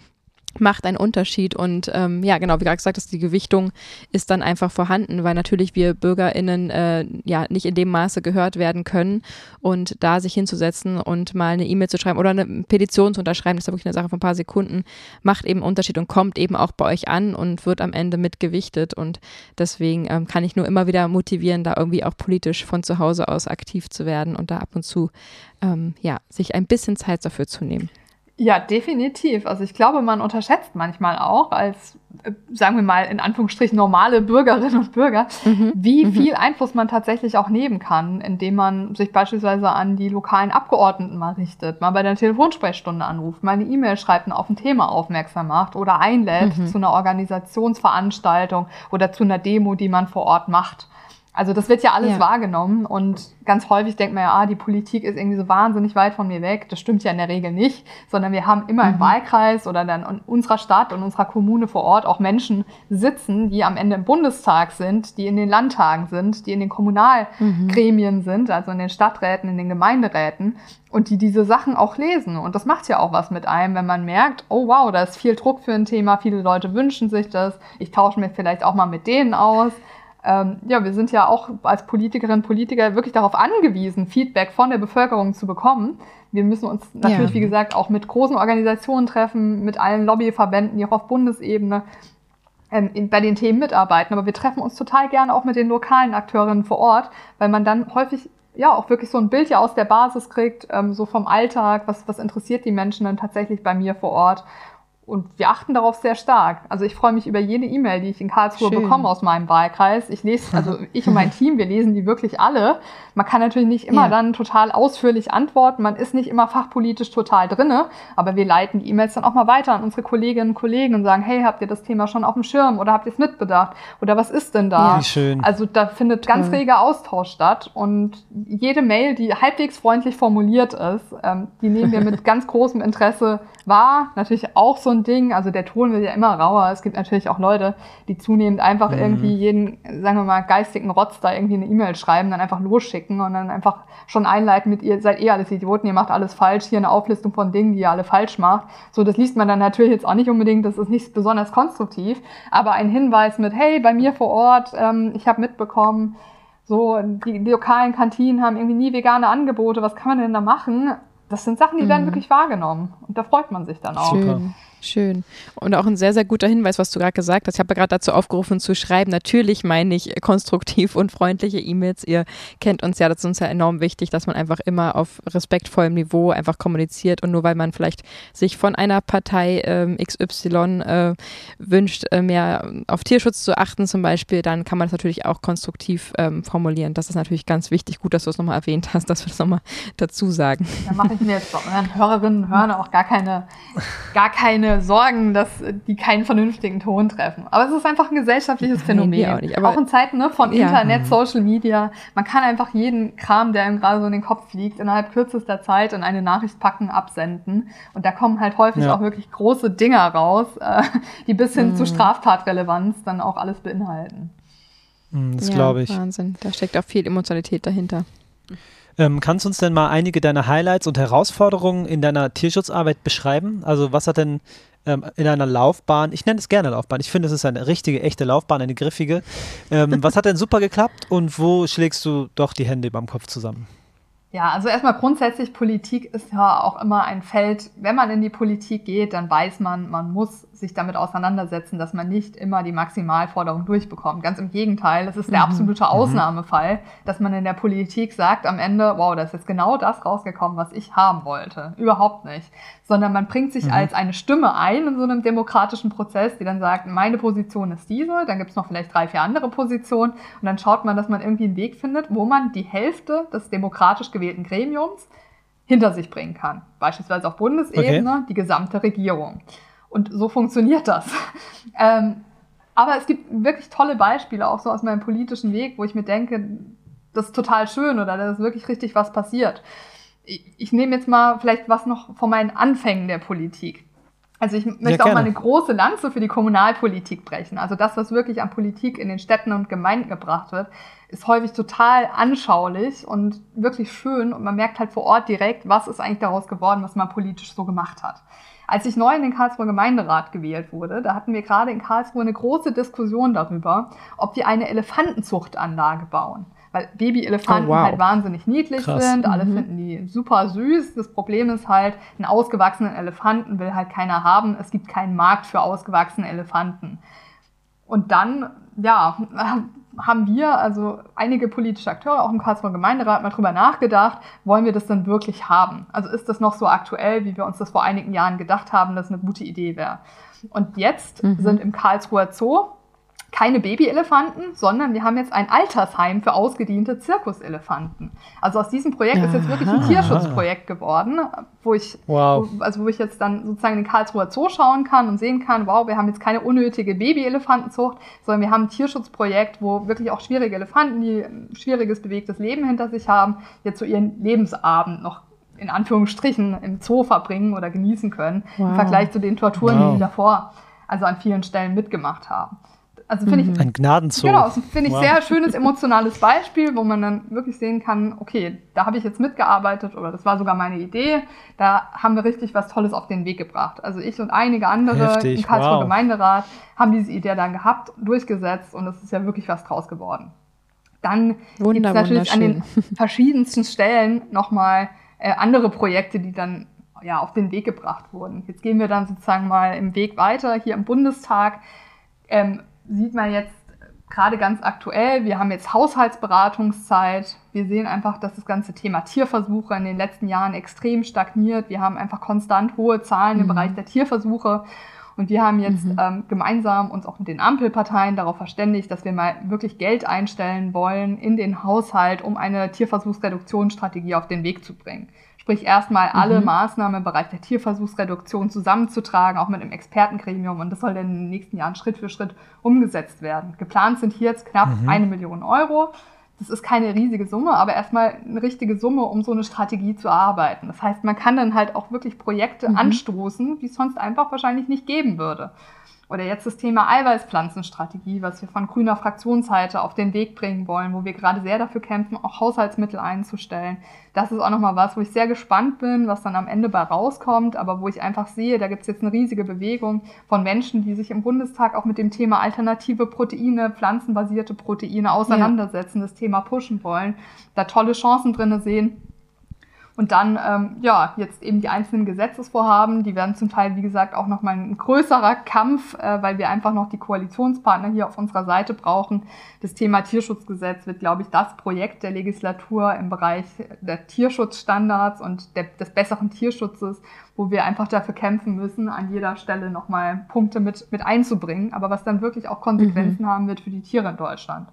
macht einen Unterschied. Und ähm, ja, genau, wie gerade gesagt hast, die Gewichtung ist dann einfach vorhanden, weil natürlich wir BürgerInnen äh, ja nicht in dem Maße gehört werden können. Und da sich hinzusetzen und mal eine E-Mail zu schreiben oder eine Petition zu unterschreiben, das ist ja wirklich eine Sache von ein paar Sekunden, macht eben Unterschied und kommt eben auch bei euch an und wird am Ende mitgewichtet. Und deswegen ähm, kann ich nur immer wieder motivieren, da irgendwie auch politisch von zu Hause aus aktiv zu werden und da ab und zu ähm, ja, sich ein bisschen Zeit dafür zu nehmen. Ja, definitiv. Also ich glaube, man unterschätzt manchmal auch als, äh, sagen wir mal, in Anführungsstrichen normale Bürgerinnen und Bürger, mhm. wie mhm. viel Einfluss man tatsächlich auch nehmen kann, indem man sich beispielsweise an die lokalen Abgeordneten mal richtet, mal bei der Telefonsprechstunde anruft, mal eine E-Mail schreibt und auf ein Thema aufmerksam macht oder einlädt mhm. zu einer Organisationsveranstaltung oder zu einer Demo, die man vor Ort macht. Also das wird ja alles ja. wahrgenommen und ganz häufig denkt man ja, ah, die Politik ist irgendwie so wahnsinnig weit von mir weg. Das stimmt ja in der Regel nicht, sondern wir haben immer mhm. im Wahlkreis oder dann in unserer Stadt und unserer Kommune vor Ort auch Menschen sitzen, die am Ende im Bundestag sind, die in den Landtagen sind, die in den Kommunalgremien mhm. sind, also in den Stadträten, in den Gemeinderäten und die diese Sachen auch lesen. Und das macht ja auch was mit einem, wenn man merkt, oh wow, da ist viel Druck für ein Thema, viele Leute wünschen sich das, ich tausche mich vielleicht auch mal mit denen aus ähm, ja, wir sind ja auch als Politikerinnen und Politiker wirklich darauf angewiesen, Feedback von der Bevölkerung zu bekommen. Wir müssen uns natürlich, ja. wie gesagt, auch mit großen Organisationen treffen, mit allen Lobbyverbänden, die auch auf Bundesebene ähm, in, bei den Themen mitarbeiten. Aber wir treffen uns total gerne auch mit den lokalen Akteurinnen vor Ort, weil man dann häufig ja auch wirklich so ein Bild ja aus der Basis kriegt, ähm, so vom Alltag, was, was interessiert die Menschen dann tatsächlich bei mir vor Ort. Und wir achten darauf sehr stark. Also ich freue mich über jede E-Mail, die ich in Karlsruhe Schön. bekomme aus meinem Wahlkreis. Ich lese, [laughs] also ich und mein Team, wir lesen die wirklich alle. Man kann natürlich nicht immer ja. dann total ausführlich antworten. Man ist nicht immer fachpolitisch total drinne, aber wir leiten die E-Mails dann auch mal weiter an unsere Kolleginnen und Kollegen und sagen, hey, habt ihr das Thema schon auf dem Schirm oder habt ihr es mitbedacht? Oder was ist denn da? Ja, schön. Also da findet Toll. ganz reger Austausch statt und jede Mail, die halbwegs freundlich formuliert ist, ähm, die nehmen wir mit [laughs] ganz großem Interesse wahr. Natürlich auch so ein Ding, also der Ton wird ja immer rauer. Es gibt natürlich auch Leute, die zunehmend einfach mhm. irgendwie jeden, sagen wir mal, geistigen Rotz da irgendwie eine E-Mail schreiben, dann einfach losschicken und dann einfach schon einleiten mit ihr, seid eh alles Idioten, ihr macht alles falsch, hier eine Auflistung von Dingen, die ihr alle falsch macht. So, das liest man dann natürlich jetzt auch nicht unbedingt, das ist nicht besonders konstruktiv, aber ein Hinweis mit, hey, bei mir vor Ort, ähm, ich habe mitbekommen, so, die, die lokalen Kantinen haben irgendwie nie vegane Angebote, was kann man denn da machen? Das sind Sachen, die werden mhm. wirklich wahrgenommen. Und da freut man sich dann auch. Schön. Schön. Und auch ein sehr, sehr guter Hinweis, was du gerade gesagt hast. Ich habe gerade dazu aufgerufen zu schreiben. Natürlich meine ich konstruktiv und freundliche E-Mails. Ihr kennt uns ja, das ist uns ja enorm wichtig, dass man einfach immer auf respektvollem Niveau einfach kommuniziert. Und nur weil man vielleicht sich von einer Partei ähm, XY äh, wünscht, äh, mehr auf Tierschutz zu achten zum Beispiel, dann kann man das natürlich auch konstruktiv ähm, formulieren. Das ist natürlich ganz wichtig. Gut, dass du es nochmal erwähnt hast, dass wir das nochmal dazu sagen. Da mache ich mir jetzt bei euren Hörerinnen und Hörern auch gar keine, gar keine Sorgen, dass die keinen vernünftigen Ton treffen. Aber es ist einfach ein gesellschaftliches [laughs] Phänomen. Nein, auch, nicht, auch, in Zeiten ne, von ja. Internet, mhm. Social Media. Man kann einfach jeden Kram, der ihm gerade so in den Kopf fliegt, innerhalb kürzester Zeit in eine Nachricht packen, absenden. Und da kommen halt häufig ja. auch wirklich große Dinger raus, [laughs] äh, die bis hin mhm. zu Straftatrelevanz dann auch alles beinhalten. Mhm, das ja, glaube ich. Wahnsinn. Da steckt auch viel Emotionalität dahinter. Ähm, kannst du uns denn mal einige deiner Highlights und Herausforderungen in deiner Tierschutzarbeit beschreiben? Also was hat denn ähm, in einer Laufbahn, ich nenne es gerne Laufbahn, ich finde es ist eine richtige, echte Laufbahn, eine griffige. Ähm, [laughs] was hat denn super geklappt und wo schlägst du doch die Hände beim Kopf zusammen? Ja, also erstmal grundsätzlich, Politik ist ja auch immer ein Feld, wenn man in die Politik geht, dann weiß man, man muss sich damit auseinandersetzen, dass man nicht immer die Maximalforderung durchbekommt. Ganz im Gegenteil, es ist der mhm. absolute mhm. Ausnahmefall, dass man in der Politik sagt am Ende, wow, da ist jetzt genau das rausgekommen, was ich haben wollte. Überhaupt nicht. Sondern man bringt sich mhm. als eine Stimme ein in so einem demokratischen Prozess, die dann sagt, meine Position ist diese, dann gibt es noch vielleicht drei, vier andere Positionen und dann schaut man, dass man irgendwie einen Weg findet, wo man die Hälfte des demokratisch gewählten Gremiums hinter sich bringen kann. Beispielsweise auf Bundesebene okay. die gesamte Regierung. Und so funktioniert das. [laughs] ähm, aber es gibt wirklich tolle Beispiele, auch so aus meinem politischen Weg, wo ich mir denke, das ist total schön oder da ist wirklich richtig was passiert. Ich, ich nehme jetzt mal vielleicht was noch von meinen Anfängen der Politik. Also ich möchte ja, auch mal eine große Lanze für die Kommunalpolitik brechen. Also das, was wirklich an Politik in den Städten und Gemeinden gebracht wird, ist häufig total anschaulich und wirklich schön und man merkt halt vor Ort direkt, was ist eigentlich daraus geworden, was man politisch so gemacht hat. Als ich neu in den Karlsruher Gemeinderat gewählt wurde, da hatten wir gerade in Karlsruhe eine große Diskussion darüber, ob wir eine Elefantenzuchtanlage bauen. Weil Babyelefanten oh, wow. halt wahnsinnig niedlich Krass. sind, alle mhm. finden die super süß. Das Problem ist halt, einen ausgewachsenen Elefanten will halt keiner haben. Es gibt keinen Markt für ausgewachsene Elefanten. Und dann, ja, haben wir, also einige politische Akteure, auch im Karlsruher Gemeinderat, mal drüber nachgedacht, wollen wir das denn wirklich haben? Also ist das noch so aktuell, wie wir uns das vor einigen Jahren gedacht haben, dass eine gute Idee wäre? Und jetzt mhm. sind im Karlsruher Zoo keine Babyelefanten, sondern wir haben jetzt ein Altersheim für ausgediente Zirkuselefanten. Also aus diesem Projekt Aha. ist jetzt wirklich ein Tierschutzprojekt geworden, wo ich, wow. wo, also wo ich jetzt dann sozusagen in den Karlsruher Zoo schauen kann und sehen kann, wow, wir haben jetzt keine unnötige Babyelefantenzucht, sondern wir haben ein Tierschutzprojekt, wo wirklich auch schwierige Elefanten, die ein schwieriges, bewegtes Leben hinter sich haben, jetzt so ihren Lebensabend noch in Anführungsstrichen im Zoo verbringen oder genießen können, wow. im Vergleich zu den Torturen, wow. die, die davor also an vielen Stellen mitgemacht haben. Also finde ich. Ein Gnadenzug. Genau, finde ich wow. sehr schönes emotionales Beispiel, wo man dann wirklich sehen kann, okay, da habe ich jetzt mitgearbeitet oder das war sogar meine Idee. Da haben wir richtig was Tolles auf den Weg gebracht. Also ich und einige andere Heftig. im Karlsruher wow. Gemeinderat haben diese Idee dann gehabt, durchgesetzt und es ist ja wirklich was draus geworden. Dann gibt es natürlich an den [laughs] verschiedensten Stellen nochmal äh, andere Projekte, die dann ja, auf den Weg gebracht wurden. Jetzt gehen wir dann sozusagen mal im Weg weiter. Hier im Bundestag ähm, sieht man jetzt gerade ganz aktuell, wir haben jetzt Haushaltsberatungszeit. Wir sehen einfach, dass das ganze Thema Tierversuche in den letzten Jahren extrem stagniert. Wir haben einfach konstant hohe Zahlen mhm. im Bereich der Tierversuche. Und wir haben jetzt mhm. ähm, gemeinsam uns auch mit den Ampelparteien darauf verständigt, dass wir mal wirklich Geld einstellen wollen in den Haushalt, um eine Tierversuchsreduktionsstrategie auf den Weg zu bringen. Sprich, erstmal alle mhm. Maßnahmen im Bereich der Tierversuchsreduktion zusammenzutragen, auch mit einem Expertengremium. Und das soll dann in den nächsten Jahren Schritt für Schritt umgesetzt werden. Geplant sind hier jetzt knapp mhm. eine Million Euro. Das ist keine riesige Summe, aber erstmal eine richtige Summe, um so eine Strategie zu erarbeiten. Das heißt, man kann dann halt auch wirklich Projekte mhm. anstoßen, die es sonst einfach wahrscheinlich nicht geben würde. Oder jetzt das Thema Eiweißpflanzenstrategie, was wir von grüner Fraktionsseite auf den Weg bringen wollen, wo wir gerade sehr dafür kämpfen, auch Haushaltsmittel einzustellen. Das ist auch nochmal was, wo ich sehr gespannt bin, was dann am Ende bei rauskommt, aber wo ich einfach sehe, da gibt es jetzt eine riesige Bewegung von Menschen, die sich im Bundestag auch mit dem Thema alternative Proteine, pflanzenbasierte Proteine auseinandersetzen, ja. das Thema pushen wollen, da tolle Chancen drinne sehen und dann, ähm, ja, jetzt eben die einzelnen Gesetzesvorhaben, die werden zum Teil, wie gesagt, auch nochmal ein größerer Kampf, äh, weil wir einfach noch die Koalitionspartner hier auf unserer Seite brauchen. Das Thema Tierschutzgesetz wird, glaube ich, das Projekt der Legislatur im Bereich der Tierschutzstandards und der, des besseren Tierschutzes, wo wir einfach dafür kämpfen müssen, an jeder Stelle nochmal Punkte mit, mit einzubringen, aber was dann wirklich auch Konsequenzen mhm. haben wird für die Tiere in Deutschland.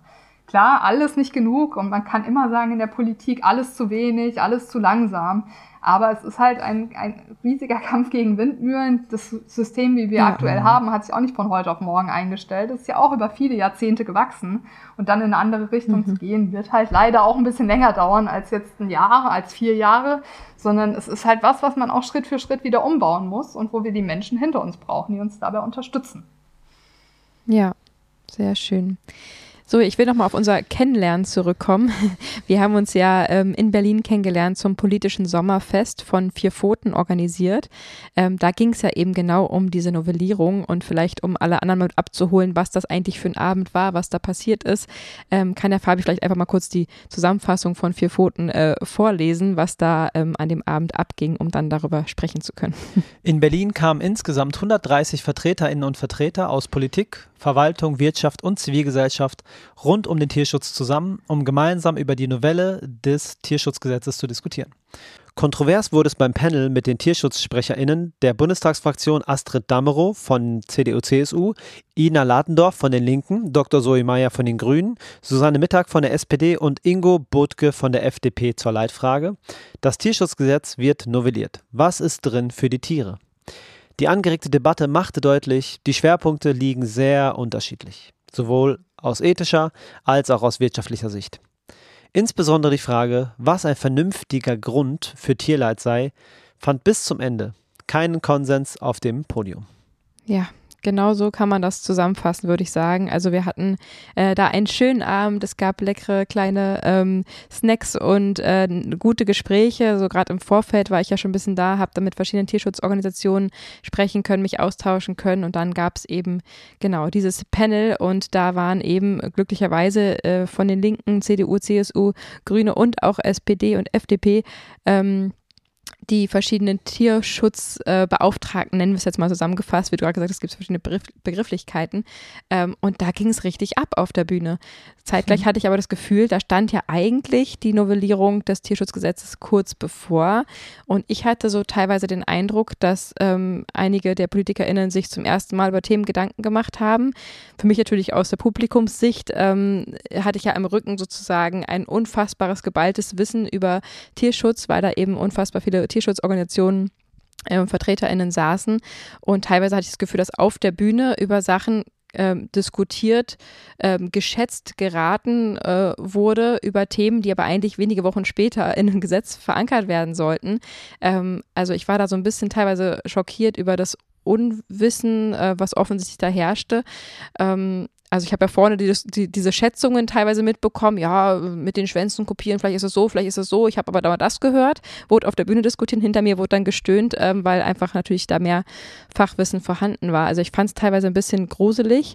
Klar, alles nicht genug und man kann immer sagen in der Politik, alles zu wenig, alles zu langsam. Aber es ist halt ein, ein riesiger [laughs] Kampf gegen Windmühlen. Das System, wie wir ja, aktuell ja. haben, hat sich auch nicht von heute auf morgen eingestellt. Es ist ja auch über viele Jahrzehnte gewachsen. Und dann in eine andere Richtung mhm. zu gehen, wird halt leider auch ein bisschen länger dauern als jetzt ein Jahr, als vier Jahre. Sondern es ist halt was, was man auch Schritt für Schritt wieder umbauen muss und wo wir die Menschen hinter uns brauchen, die uns dabei unterstützen. Ja, sehr schön. So, ich will nochmal auf unser Kennenlernen zurückkommen. [laughs] Wir haben uns ja ähm, in Berlin kennengelernt zum politischen Sommerfest von Vier Pfoten organisiert. Ähm, da ging es ja eben genau um diese Novellierung und vielleicht um alle anderen mit abzuholen, was das eigentlich für ein Abend war, was da passiert ist. Ähm, kann der Fabi vielleicht einfach mal kurz die Zusammenfassung von Vier Pfoten äh, vorlesen, was da ähm, an dem Abend abging, um dann darüber sprechen zu können. [laughs] In Berlin kamen insgesamt 130 Vertreterinnen und Vertreter aus Politik, Verwaltung, Wirtschaft und Zivilgesellschaft rund um den Tierschutz zusammen, um gemeinsam über die Novelle des Tierschutzgesetzes zu diskutieren. Kontrovers wurde es beim Panel mit den TierschutzsprecherInnen der Bundestagsfraktion Astrid Damerow von CDU-CSU, Ina Latendorf von den Linken, Dr. Zoe Meyer von den Grünen, Susanne Mittag von der SPD und Ingo Botke von der FDP zur Leitfrage. Das Tierschutzgesetz wird novelliert. Was ist drin für die Tiere? Die angeregte Debatte machte deutlich, die Schwerpunkte liegen sehr unterschiedlich, sowohl aus ethischer als auch aus wirtschaftlicher Sicht. Insbesondere die Frage, was ein vernünftiger Grund für Tierleid sei, fand bis zum Ende keinen Konsens auf dem Podium. Ja, Genau so kann man das zusammenfassen, würde ich sagen. Also wir hatten äh, da einen schönen Abend, es gab leckere kleine ähm, Snacks und äh, gute Gespräche. So gerade im Vorfeld war ich ja schon ein bisschen da, habe dann mit verschiedenen Tierschutzorganisationen sprechen können, mich austauschen können und dann gab es eben genau dieses Panel und da waren eben glücklicherweise äh, von den Linken, CDU, CSU, Grüne und auch SPD und FDP ähm, die verschiedenen Tierschutzbeauftragten, äh, nennen wir es jetzt mal zusammengefasst, wie du gerade gesagt hast, es gibt verschiedene Begriff Begrifflichkeiten. Ähm, und da ging es richtig ab auf der Bühne. Zeitgleich mhm. hatte ich aber das Gefühl, da stand ja eigentlich die Novellierung des Tierschutzgesetzes kurz bevor. Und ich hatte so teilweise den Eindruck, dass ähm, einige der PolitikerInnen sich zum ersten Mal über Themen Gedanken gemacht haben. Für mich natürlich aus der Publikumssicht ähm, hatte ich ja im Rücken sozusagen ein unfassbares, geballtes Wissen über Tierschutz, weil da eben unfassbar viele Tierschutzorganisationen äh, VertreterInnen saßen und teilweise hatte ich das Gefühl, dass auf der Bühne über Sachen ähm, diskutiert, ähm, geschätzt geraten äh, wurde über Themen, die aber eigentlich wenige Wochen später in einem Gesetz verankert werden sollten. Ähm, also ich war da so ein bisschen teilweise schockiert über das Unwissen, äh, was offensichtlich da herrschte. Ähm, also ich habe ja vorne die, die, diese Schätzungen teilweise mitbekommen, ja, mit den Schwänzen kopieren, vielleicht ist es so, vielleicht ist es so. Ich habe aber da mal das gehört, wurde auf der Bühne diskutieren, hinter mir wurde dann gestöhnt, ähm, weil einfach natürlich da mehr Fachwissen vorhanden war. Also ich fand es teilweise ein bisschen gruselig.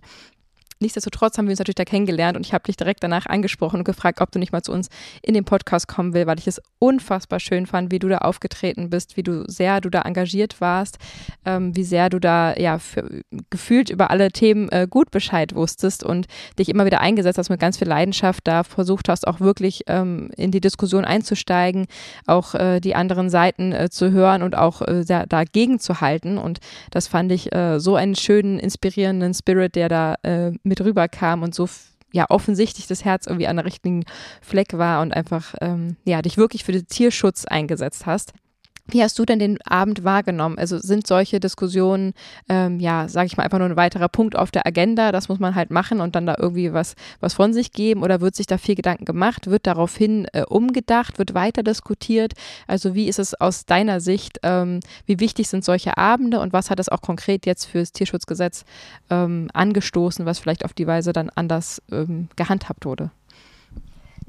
Nichtsdestotrotz haben wir uns natürlich da kennengelernt und ich habe dich direkt danach angesprochen und gefragt, ob du nicht mal zu uns in den Podcast kommen will, weil ich es unfassbar schön fand, wie du da aufgetreten bist, wie du sehr du da engagiert warst, ähm, wie sehr du da ja für, gefühlt über alle Themen äh, gut Bescheid wusstest und dich immer wieder eingesetzt hast mit ganz viel Leidenschaft, da versucht hast auch wirklich ähm, in die Diskussion einzusteigen, auch äh, die anderen Seiten äh, zu hören und auch äh, da, dagegen zu halten. Und das fand ich äh, so einen schönen, inspirierenden Spirit, der da äh, mit rüberkam und so ja offensichtlich das Herz irgendwie an der richtigen Fleck war und einfach ähm, ja dich wirklich für den Tierschutz eingesetzt hast. Wie hast du denn den Abend wahrgenommen? Also sind solche Diskussionen, ähm, ja, sage ich mal, einfach nur ein weiterer Punkt auf der Agenda, das muss man halt machen und dann da irgendwie was, was von sich geben oder wird sich da viel Gedanken gemacht, wird daraufhin äh, umgedacht, wird weiter diskutiert? Also wie ist es aus deiner Sicht, ähm, wie wichtig sind solche Abende und was hat es auch konkret jetzt fürs Tierschutzgesetz ähm, angestoßen, was vielleicht auf die Weise dann anders ähm, gehandhabt wurde?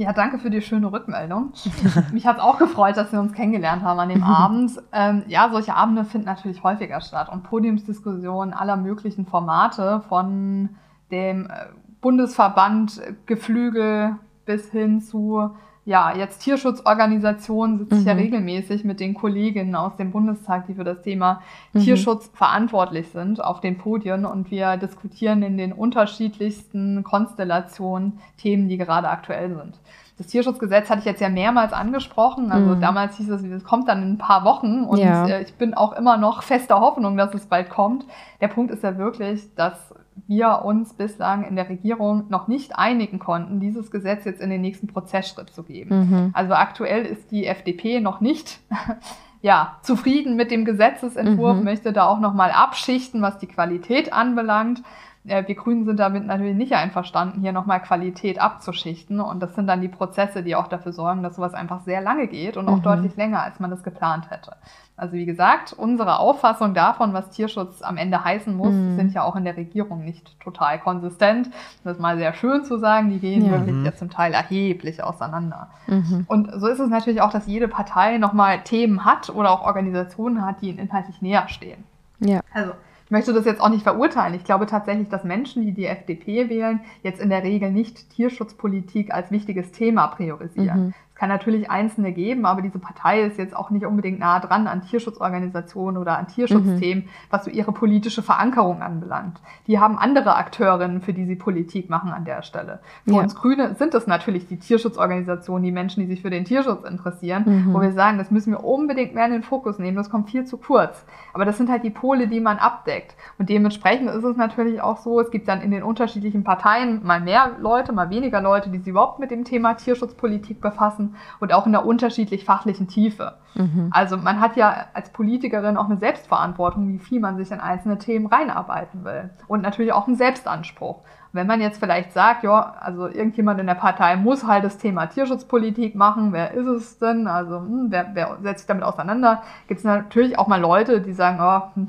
Ja, danke für die schöne Rückmeldung. [laughs] Mich hat es auch gefreut, dass wir uns kennengelernt haben an dem Abend. Ähm, ja, solche Abende finden natürlich häufiger statt und Podiumsdiskussionen aller möglichen Formate von dem äh, Bundesverband Geflügel bis hin zu ja, jetzt Tierschutzorganisationen sitze ich ja mhm. regelmäßig mit den Kolleginnen aus dem Bundestag, die für das Thema mhm. Tierschutz verantwortlich sind, auf den Podien und wir diskutieren in den unterschiedlichsten Konstellationen Themen, die gerade aktuell sind. Das Tierschutzgesetz hatte ich jetzt ja mehrmals angesprochen. Also mhm. damals hieß es, es kommt dann in ein paar Wochen und ja. Äh, ich bin auch immer noch fester Hoffnung, dass es bald kommt. Der Punkt ist ja wirklich, dass wir uns bislang in der Regierung noch nicht einigen konnten, dieses Gesetz jetzt in den nächsten Prozessschritt zu geben. Mhm. Also aktuell ist die FDP noch nicht [laughs] ja, zufrieden mit dem Gesetzesentwurf, mhm. möchte da auch nochmal abschichten, was die Qualität anbelangt. Wir Grünen sind damit natürlich nicht einverstanden, hier nochmal Qualität abzuschichten. Und das sind dann die Prozesse, die auch dafür sorgen, dass sowas einfach sehr lange geht und auch mhm. deutlich länger, als man das geplant hätte. Also wie gesagt, unsere Auffassung davon, was Tierschutz am Ende heißen muss, mhm. sind ja auch in der Regierung nicht total konsistent. Das ist mal sehr schön zu sagen, die gehen ja. wirklich ja zum Teil erheblich auseinander. Mhm. Und so ist es natürlich auch, dass jede Partei nochmal Themen hat oder auch Organisationen hat, die ihnen inhaltlich näher stehen. Ja. Also möchte das jetzt auch nicht verurteilen. Ich glaube tatsächlich, dass Menschen, die die FDP wählen, jetzt in der Regel nicht Tierschutzpolitik als wichtiges Thema priorisieren. Mhm kann natürlich Einzelne geben, aber diese Partei ist jetzt auch nicht unbedingt nah dran an Tierschutzorganisationen oder an Tierschutzthemen, mhm. was so ihre politische Verankerung anbelangt. Die haben andere Akteurinnen, für die sie Politik machen an der Stelle. Für ja. uns Grüne sind es natürlich die Tierschutzorganisationen, die Menschen, die sich für den Tierschutz interessieren, mhm. wo wir sagen, das müssen wir unbedingt mehr in den Fokus nehmen, das kommt viel zu kurz. Aber das sind halt die Pole, die man abdeckt. Und dementsprechend ist es natürlich auch so, es gibt dann in den unterschiedlichen Parteien mal mehr Leute, mal weniger Leute, die sich überhaupt mit dem Thema Tierschutzpolitik befassen und auch in der unterschiedlich fachlichen Tiefe. Mhm. Also man hat ja als Politikerin auch eine Selbstverantwortung, wie viel man sich in einzelne Themen reinarbeiten will. Und natürlich auch einen Selbstanspruch. Wenn man jetzt vielleicht sagt, ja, also irgendjemand in der Partei muss halt das Thema Tierschutzpolitik machen, wer ist es denn? Also hm, wer, wer setzt sich damit auseinander? Gibt es natürlich auch mal Leute, die sagen, oh, hm,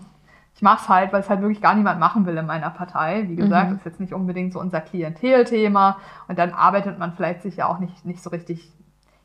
ich mache es halt, weil es halt wirklich gar niemand machen will in meiner Partei. Wie gesagt, mhm. das ist jetzt nicht unbedingt so unser Klientelthema. Und dann arbeitet man vielleicht sich ja auch nicht, nicht so richtig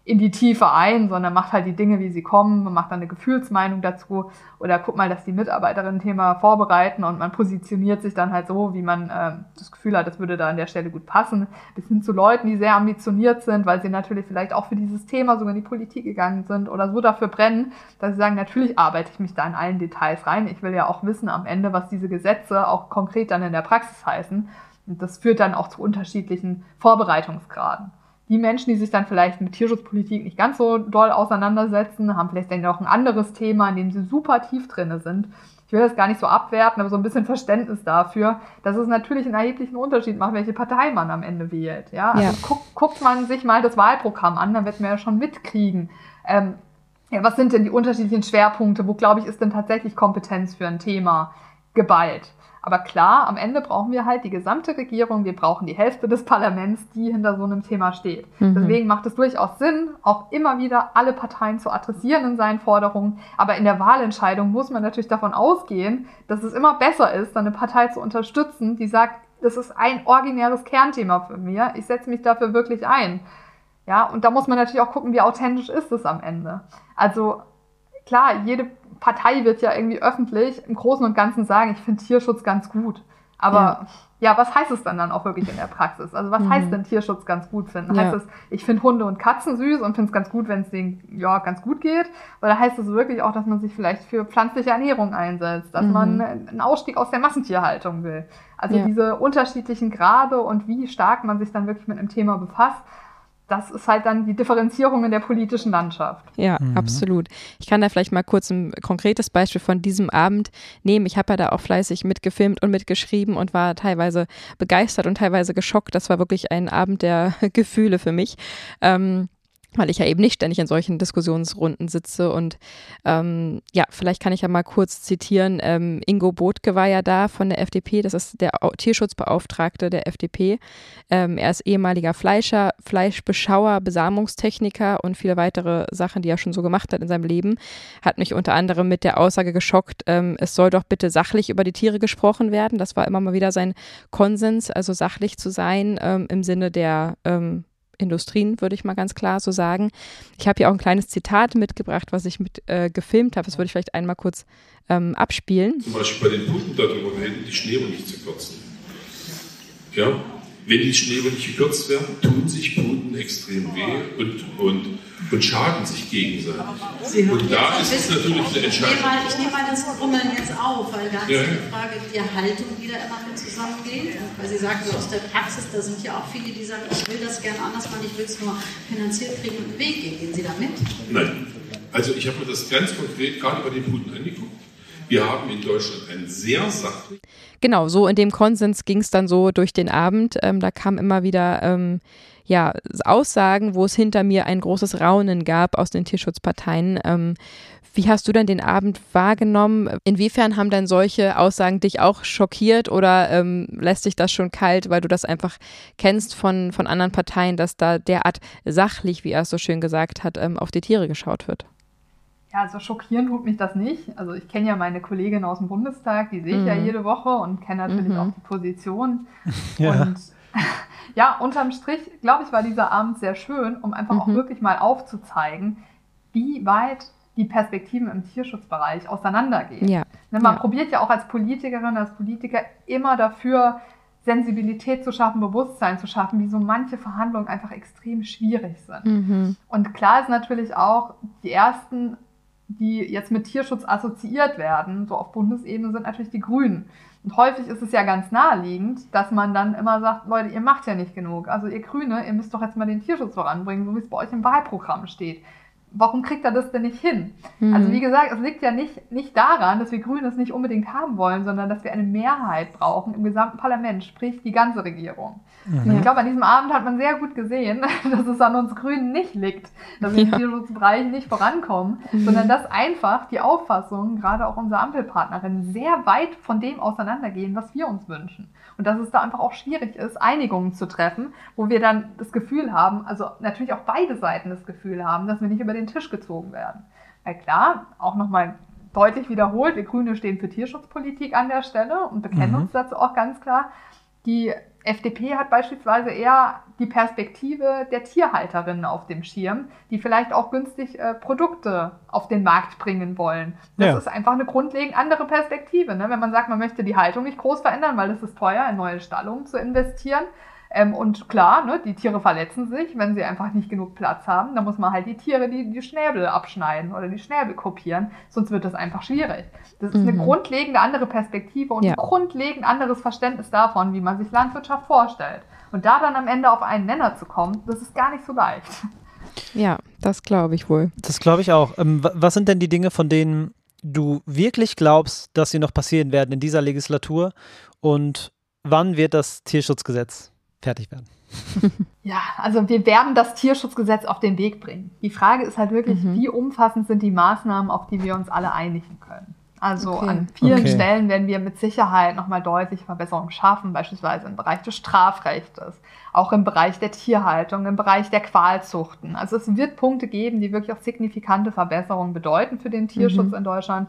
in die Tiefe ein, sondern macht halt die Dinge, wie sie kommen, man macht dann eine Gefühlsmeinung dazu oder guckt mal, dass die Mitarbeiterinnen Thema vorbereiten und man positioniert sich dann halt so, wie man äh, das Gefühl hat, das würde da an der Stelle gut passen, bis hin zu Leuten, die sehr ambitioniert sind, weil sie natürlich vielleicht auch für dieses Thema sogar in die Politik gegangen sind oder so dafür brennen, dass sie sagen, natürlich arbeite ich mich da in allen Details rein. Ich will ja auch wissen am Ende, was diese Gesetze auch konkret dann in der Praxis heißen. Und das führt dann auch zu unterschiedlichen Vorbereitungsgraden die Menschen, die sich dann vielleicht mit Tierschutzpolitik nicht ganz so doll auseinandersetzen, haben vielleicht dann auch ein anderes Thema, in dem sie super tief drinne sind. Ich will das gar nicht so abwerten, aber so ein bisschen Verständnis dafür, dass es natürlich einen erheblichen Unterschied macht, welche Partei man am Ende wählt. Ja, also ja. Guck, guckt man sich mal das Wahlprogramm an, dann wird man ja schon mitkriegen. Ähm, ja, was sind denn die unterschiedlichen Schwerpunkte? Wo, glaube ich, ist denn tatsächlich Kompetenz für ein Thema geballt? Aber klar, am Ende brauchen wir halt die gesamte Regierung, wir brauchen die Hälfte des Parlaments, die hinter so einem Thema steht. Mhm. Deswegen macht es durchaus Sinn, auch immer wieder alle Parteien zu adressieren in seinen Forderungen. Aber in der Wahlentscheidung muss man natürlich davon ausgehen, dass es immer besser ist, eine Partei zu unterstützen, die sagt, das ist ein originäres Kernthema für mir, ich setze mich dafür wirklich ein. Ja, und da muss man natürlich auch gucken, wie authentisch ist es am Ende. Also klar, jede Partei wird ja irgendwie öffentlich im Großen und Ganzen sagen, ich finde Tierschutz ganz gut. Aber ja. ja. was heißt es dann dann auch wirklich in der Praxis? Also was mhm. heißt denn Tierschutz ganz gut finden? Ja. Heißt es, ich finde Hunde und Katzen süß und finde es ganz gut, wenn es denen ja ganz gut geht? Oder heißt es wirklich auch, dass man sich vielleicht für pflanzliche Ernährung einsetzt, dass mhm. man einen Ausstieg aus der Massentierhaltung will? Also ja. diese unterschiedlichen Grade und wie stark man sich dann wirklich mit einem Thema befasst, das ist halt dann die Differenzierung in der politischen Landschaft. Ja, mhm. absolut. Ich kann da vielleicht mal kurz ein konkretes Beispiel von diesem Abend nehmen. Ich habe ja da auch fleißig mitgefilmt und mitgeschrieben und war teilweise begeistert und teilweise geschockt. Das war wirklich ein Abend der [laughs] Gefühle für mich. Ähm, weil ich ja eben nicht ständig in solchen Diskussionsrunden sitze. Und ähm, ja, vielleicht kann ich ja mal kurz zitieren. Ähm, Ingo Botke war ja da von der FDP, das ist der Tierschutzbeauftragte der FDP. Ähm, er ist ehemaliger Fleischer, Fleischbeschauer, Besamungstechniker und viele weitere Sachen, die er schon so gemacht hat in seinem Leben. Hat mich unter anderem mit der Aussage geschockt, ähm, es soll doch bitte sachlich über die Tiere gesprochen werden. Das war immer mal wieder sein Konsens, also sachlich zu sein ähm, im Sinne der ähm, Industrien, würde ich mal ganz klar so sagen. Ich habe hier auch ein kleines Zitat mitgebracht, was ich mit äh, gefilmt habe. Das würde ich vielleicht einmal kurz ähm, abspielen. Zum Beispiel bei den Puten darüber reden, die Schnäbel nicht zu kürzen. Ja, wenn die Schnäbel nicht gekürzt werden, tun sich Puten extrem weh und, und, und schaden sich gegenseitig. und da ist es natürlich eine Entscheidung. Ich nehme mal, das Grummeln jetzt auf, weil da ja. ist die Frage der Haltung, die da immer mit zusammengeht. Weil Sie sagten, aus der Praxis, da sind ja auch viele, die sagen, ich will das gerne anders machen, ich will es nur finanziert kriegen und einen Weg gehen. Gehen Sie da mit? Nein. Also ich habe mir das ganz konkret gerade bei den Puten angeguckt. Wir haben in Deutschland einen sehr sachlichen. Genau, so in dem Konsens ging es dann so durch den Abend. Ähm, da kam immer wieder ähm, ja, Aussagen, wo es hinter mir ein großes Raunen gab aus den Tierschutzparteien. Ähm, wie hast du denn den Abend wahrgenommen? Inwiefern haben denn solche Aussagen dich auch schockiert oder ähm, lässt sich das schon kalt, weil du das einfach kennst von, von anderen Parteien, dass da derart sachlich, wie er es so schön gesagt hat, ähm, auf die Tiere geschaut wird? Ja, also schockieren tut mich das nicht. Also ich kenne ja meine Kollegin aus dem Bundestag, die sehe ich mhm. ja jede Woche und kenne natürlich mhm. auch die Position. [laughs] Ja. Und [laughs] ja, unterm Strich, glaube ich, war dieser Abend sehr schön, um einfach mhm. auch wirklich mal aufzuzeigen, wie weit die Perspektiven im Tierschutzbereich auseinandergehen. Ja. Ne, man ja. probiert ja auch als Politikerin, als Politiker immer dafür, Sensibilität zu schaffen, Bewusstsein zu schaffen, wie so manche Verhandlungen einfach extrem schwierig sind. Mhm. Und klar ist natürlich auch, die ersten die jetzt mit Tierschutz assoziiert werden, so auf Bundesebene, sind natürlich die Grünen. Und häufig ist es ja ganz naheliegend, dass man dann immer sagt, Leute, ihr macht ja nicht genug. Also ihr Grüne, ihr müsst doch jetzt mal den Tierschutz voranbringen, so wie es bei euch im Wahlprogramm steht warum kriegt er das denn nicht hin? Mhm. Also wie gesagt, es liegt ja nicht, nicht daran, dass wir Grüne es nicht unbedingt haben wollen, sondern dass wir eine Mehrheit brauchen im gesamten Parlament, sprich die ganze Regierung. Mhm. Ich glaube, an diesem Abend hat man sehr gut gesehen, [laughs] dass es an uns Grünen nicht liegt, dass wir ja. im Tierschutzbereich nicht vorankommen, mhm. sondern dass einfach die Auffassungen, gerade auch unserer Ampelpartnerin, sehr weit von dem auseinandergehen, was wir uns wünschen. Und dass es da einfach auch schwierig ist, Einigungen zu treffen, wo wir dann das Gefühl haben, also natürlich auch beide Seiten das Gefühl haben, dass wir nicht über den Tisch gezogen werden. Weil klar, auch nochmal deutlich wiederholt, wir Grüne stehen für Tierschutzpolitik an der Stelle und bekennen mhm. uns dazu auch ganz klar. Die FDP hat beispielsweise eher die Perspektive der Tierhalterinnen auf dem Schirm, die vielleicht auch günstig äh, Produkte auf den Markt bringen wollen. Das ja. ist einfach eine grundlegend andere Perspektive. Ne? Wenn man sagt, man möchte die Haltung nicht groß verändern, weil es ist teuer, in neue Stallungen zu investieren, ähm, und klar, ne, die Tiere verletzen sich, wenn sie einfach nicht genug Platz haben. Da muss man halt die Tiere die, die Schnäbel abschneiden oder die Schnäbel kopieren, sonst wird das einfach schwierig. Das ist mhm. eine grundlegende andere Perspektive und ja. ein grundlegend anderes Verständnis davon, wie man sich Landwirtschaft vorstellt. Und da dann am Ende auf einen Nenner zu kommen, das ist gar nicht so leicht. Ja, das glaube ich wohl. Das glaube ich auch. Ähm, was sind denn die Dinge, von denen du wirklich glaubst, dass sie noch passieren werden in dieser Legislatur? Und wann wird das Tierschutzgesetz fertig werden. [laughs] Ja, also wir werden das Tierschutzgesetz auf den Weg bringen. Die Frage ist halt wirklich, mhm. wie umfassend sind die Maßnahmen, auf die wir uns alle einigen können. Also okay. an vielen okay. Stellen werden wir mit Sicherheit nochmal deutlich Verbesserungen schaffen, beispielsweise im Bereich des Strafrechts, auch im Bereich der Tierhaltung, im Bereich der Qualzuchten. Also es wird Punkte geben, die wirklich auch signifikante Verbesserungen bedeuten für den Tierschutz mhm. in Deutschland.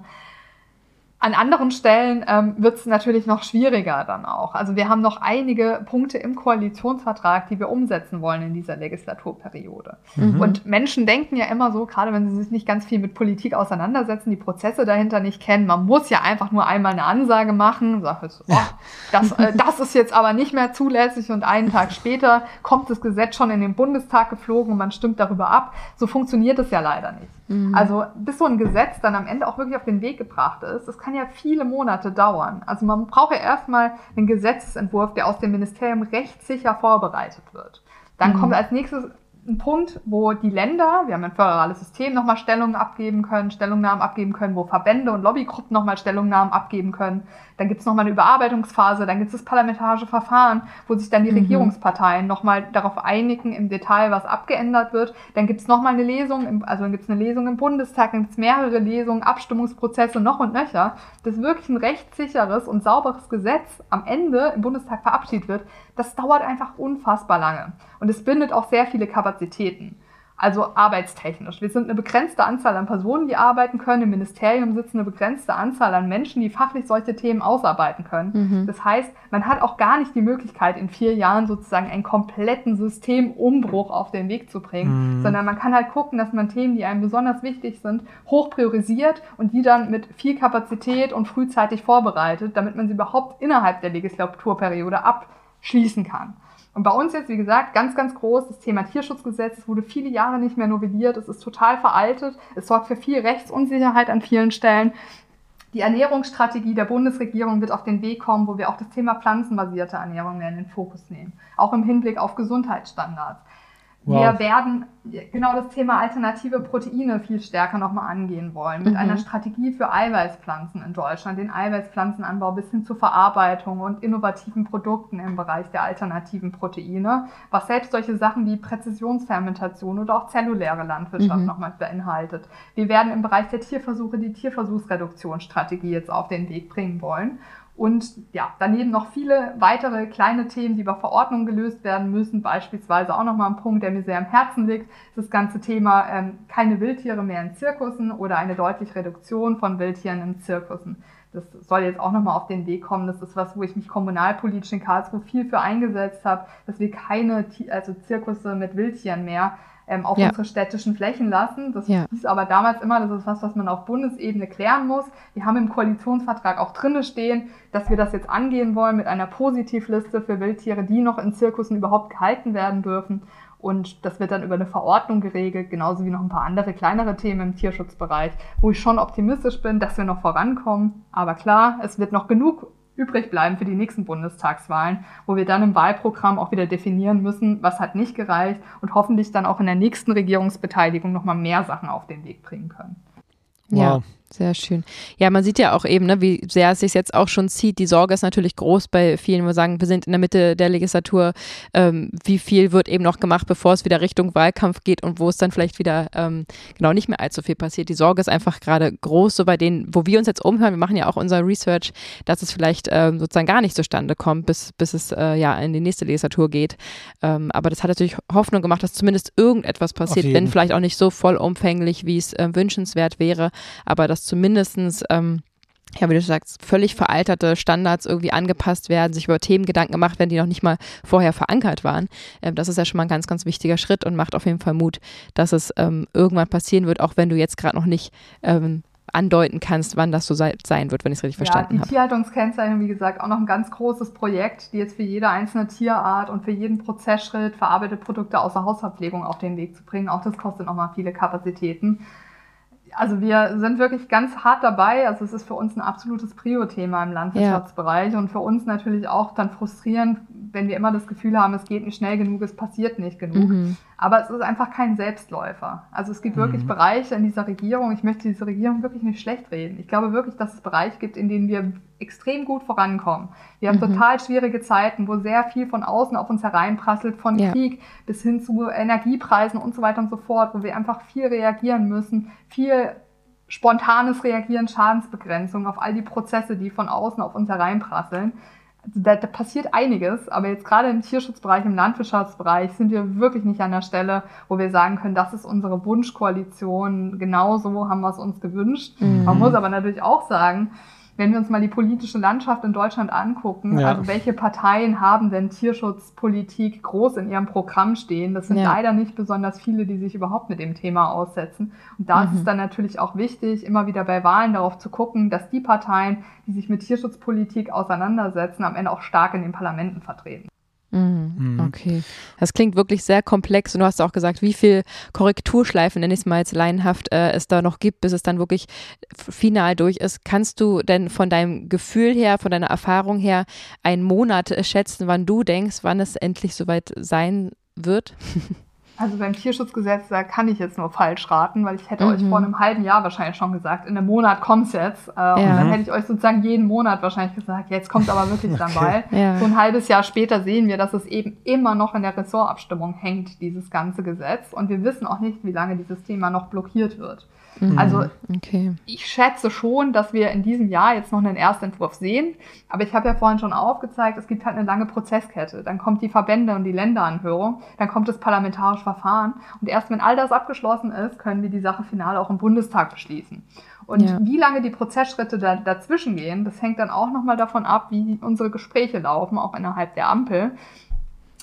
An anderen Stellen ähm, wird es natürlich noch schwieriger dann auch. Also wir haben noch einige Punkte im Koalitionsvertrag, die wir umsetzen wollen in dieser Legislaturperiode. Mhm. Und Menschen denken ja immer so, gerade wenn sie sich nicht ganz viel mit Politik auseinandersetzen, die Prozesse dahinter nicht kennen, man muss ja einfach nur einmal eine Ansage machen, sagt jetzt, oh, das, äh, das ist jetzt aber nicht mehr zulässig und einen Tag später kommt das Gesetz schon in den Bundestag geflogen und man stimmt darüber ab. So funktioniert es ja leider nicht. Mhm. Also bis so ein Gesetz dann am Ende auch wirklich auf den Weg gebracht ist, das kann ja viele Monate dauern. Also man braucht ja erstmal einen Gesetzesentwurf, der aus dem Ministerium rechtssicher vorbereitet wird. Dann mhm. kommt als nächstes ein Punkt, wo die Länder, wir haben ein föderales System, nochmal Stellungen abgeben können, Stellungnahmen abgeben können, wo Verbände und Lobbygruppen nochmal Stellungnahmen abgeben können. Dann gibt es nochmal eine Überarbeitungsphase, dann gibt es das parlamentarische Verfahren, wo sich dann die mhm. Regierungsparteien nochmal darauf einigen im Detail, was abgeändert wird. Dann gibt es nochmal eine Lesung, also dann gibt es eine Lesung im Bundestag, dann gibt es mehrere Lesungen, Abstimmungsprozesse noch und nöcher. Dass wirklich ein rechtssicheres und sauberes Gesetz am Ende im Bundestag verabschiedet wird, das dauert einfach unfassbar lange. Und es bindet auch sehr viele Kapazitäten. Also arbeitstechnisch. Wir sind eine begrenzte Anzahl an Personen, die arbeiten können. Im Ministerium sitzen eine begrenzte Anzahl an Menschen, die fachlich solche Themen ausarbeiten können. Mhm. Das heißt, man hat auch gar nicht die Möglichkeit, in vier Jahren sozusagen einen kompletten Systemumbruch auf den Weg zu bringen, mhm. sondern man kann halt gucken, dass man Themen, die einem besonders wichtig sind, hoch priorisiert und die dann mit viel Kapazität und frühzeitig vorbereitet, damit man sie überhaupt innerhalb der Legislaturperiode abschließen kann. Und bei uns jetzt, wie gesagt, ganz, ganz groß das Thema Tierschutzgesetz. Es wurde viele Jahre nicht mehr novelliert. Es ist total veraltet. Es sorgt für viel Rechtsunsicherheit an vielen Stellen. Die Ernährungsstrategie der Bundesregierung wird auf den Weg kommen, wo wir auch das Thema pflanzenbasierte Ernährung mehr in den Fokus nehmen. Auch im Hinblick auf Gesundheitsstandards. Wow. Wir werden genau das Thema alternative Proteine viel stärker nochmal angehen wollen, mit mhm. einer Strategie für Eiweißpflanzen in Deutschland, den Eiweißpflanzenanbau bis hin zur Verarbeitung und innovativen Produkten im Bereich der alternativen Proteine, was selbst solche Sachen wie Präzisionsfermentation oder auch zelluläre Landwirtschaft mhm. nochmal beinhaltet. Wir werden im Bereich der Tierversuche die Tierversuchsreduktionsstrategie jetzt auf den Weg bringen wollen und ja, daneben noch viele weitere kleine Themen, die über Verordnungen gelöst werden müssen. Beispielsweise auch nochmal ein Punkt, der mir sehr am Herzen liegt, das ganze Thema ähm, keine Wildtiere mehr in Zirkussen oder eine deutliche Reduktion von Wildtieren in Zirkussen. Das soll jetzt auch nochmal auf den Weg kommen. Das ist was, wo ich mich kommunalpolitisch in Karlsruhe viel für eingesetzt habe, dass wir keine also Zirkusse mit Wildtieren mehr ähm, auf ja. unsere städtischen Flächen lassen. Das ja. hieß aber damals immer, das ist was, was man auf Bundesebene klären muss. Wir haben im Koalitionsvertrag auch drinne stehen, dass wir das jetzt angehen wollen mit einer Positivliste für Wildtiere, die noch in Zirkussen überhaupt gehalten werden dürfen. Und das wird dann über eine Verordnung geregelt, genauso wie noch ein paar andere kleinere Themen im Tierschutzbereich, wo ich schon optimistisch bin, dass wir noch vorankommen. Aber klar, es wird noch genug übrig bleiben für die nächsten Bundestagswahlen, wo wir dann im Wahlprogramm auch wieder definieren müssen, was hat nicht gereicht und hoffentlich dann auch in der nächsten Regierungsbeteiligung nochmal mehr Sachen auf den Weg bringen können. Wow. Ja. Sehr schön. Ja, man sieht ja auch eben, ne, wie sehr es sich jetzt auch schon zieht. Die Sorge ist natürlich groß bei vielen, wo wir sagen, wir sind in der Mitte der Legislatur. Ähm, wie viel wird eben noch gemacht, bevor es wieder Richtung Wahlkampf geht und wo es dann vielleicht wieder ähm, genau nicht mehr allzu viel passiert. Die Sorge ist einfach gerade groß, so bei denen, wo wir uns jetzt umhören. Wir machen ja auch unser Research, dass es vielleicht ähm, sozusagen gar nicht zustande kommt, bis, bis es äh, ja in die nächste Legislatur geht. Ähm, aber das hat natürlich Hoffnung gemacht, dass zumindest irgendetwas passiert, wenn vielleicht auch nicht so vollumfänglich, wie es äh, wünschenswert wäre. Aber das dass zumindestens ähm, ja, wie du sagst, völlig veralterte Standards irgendwie angepasst werden, sich über Themen Gedanken gemacht werden, die noch nicht mal vorher verankert waren. Ähm, das ist ja schon mal ein ganz, ganz wichtiger Schritt und macht auf jeden Fall Mut, dass es ähm, irgendwann passieren wird, auch wenn du jetzt gerade noch nicht ähm, andeuten kannst, wann das so sei, sein wird, wenn ich es richtig verstanden habe. Ja, die Tierhaltungskennzeichnung, wie gesagt, auch noch ein ganz großes Projekt, die jetzt für jede einzelne Tierart und für jeden Prozessschritt verarbeitete Produkte außer Hausverpflegung auf den Weg zu bringen. Auch das kostet nochmal viele Kapazitäten also wir sind wirklich ganz hart dabei. Also es ist für uns ein absolutes Prio-Thema im Landwirtschaftsbereich ja. und für uns natürlich auch dann frustrierend, wenn wir immer das Gefühl haben, es geht nicht schnell genug, es passiert nicht genug. Mhm. Aber es ist einfach kein Selbstläufer. Also es gibt mhm. wirklich Bereiche in dieser Regierung, ich möchte diese Regierung wirklich nicht schlecht reden. Ich glaube wirklich, dass es Bereiche gibt, in denen wir extrem gut vorankommen. Wir haben mhm. total schwierige Zeiten, wo sehr viel von außen auf uns hereinprasselt, von ja. Krieg bis hin zu Energiepreisen und so weiter und so fort, wo wir einfach viel reagieren müssen, viel spontanes Reagieren, Schadensbegrenzung auf all die Prozesse, die von außen auf uns hereinprasseln da, da passiert einiges, aber jetzt gerade im Tierschutzbereich, im Landwirtschaftsbereich sind wir wirklich nicht an der Stelle, wo wir sagen können, das ist unsere Wunschkoalition, genauso haben wir es uns gewünscht. Mhm. Man muss aber natürlich auch sagen, wenn wir uns mal die politische Landschaft in Deutschland angucken, ja. also welche Parteien haben denn Tierschutzpolitik groß in ihrem Programm stehen? Das sind ja. leider nicht besonders viele, die sich überhaupt mit dem Thema aussetzen. Und da mhm. ist es mhm. dann natürlich auch wichtig, immer wieder bei Wahlen darauf zu gucken, dass die Parteien, die sich mit Tierschutzpolitik auseinandersetzen, am Ende auch stark in den Parlamenten vertreten. Mhm. mhm. Okay. Das klingt wirklich sehr komplex und du hast auch gesagt, wie viel Korrekturschleifen, nenne ich es mal jetzt laienhaft, äh, es da noch gibt, bis es dann wirklich final durch ist. Kannst du denn von deinem Gefühl her, von deiner Erfahrung her einen Monat schätzen, wann du denkst, wann es endlich soweit sein wird? [laughs] Also beim Tierschutzgesetz, da kann ich jetzt nur falsch raten, weil ich hätte mhm. euch vor einem halben Jahr wahrscheinlich schon gesagt, in einem Monat kommt's jetzt. Äh, ja. Und dann hätte ich euch sozusagen jeden Monat wahrscheinlich gesagt, jetzt kommt aber wirklich [laughs] dann bald. Ja. So ein halbes Jahr später sehen wir, dass es eben immer noch in der Ressortabstimmung hängt, dieses ganze Gesetz. Und wir wissen auch nicht, wie lange dieses Thema noch blockiert wird. Mhm. Also okay. ich schätze schon, dass wir in diesem Jahr jetzt noch einen Erstentwurf sehen. Aber ich habe ja vorhin schon aufgezeigt, es gibt halt eine lange Prozesskette. Dann kommt die Verbände und die Länderanhörung, dann kommt das parlamentarische Verfahren. Und erst wenn all das abgeschlossen ist, können wir die Sache final auch im Bundestag beschließen. Und ja. wie lange die Prozessschritte da, dazwischen gehen, das hängt dann auch nochmal davon ab, wie unsere Gespräche laufen, auch innerhalb der Ampel.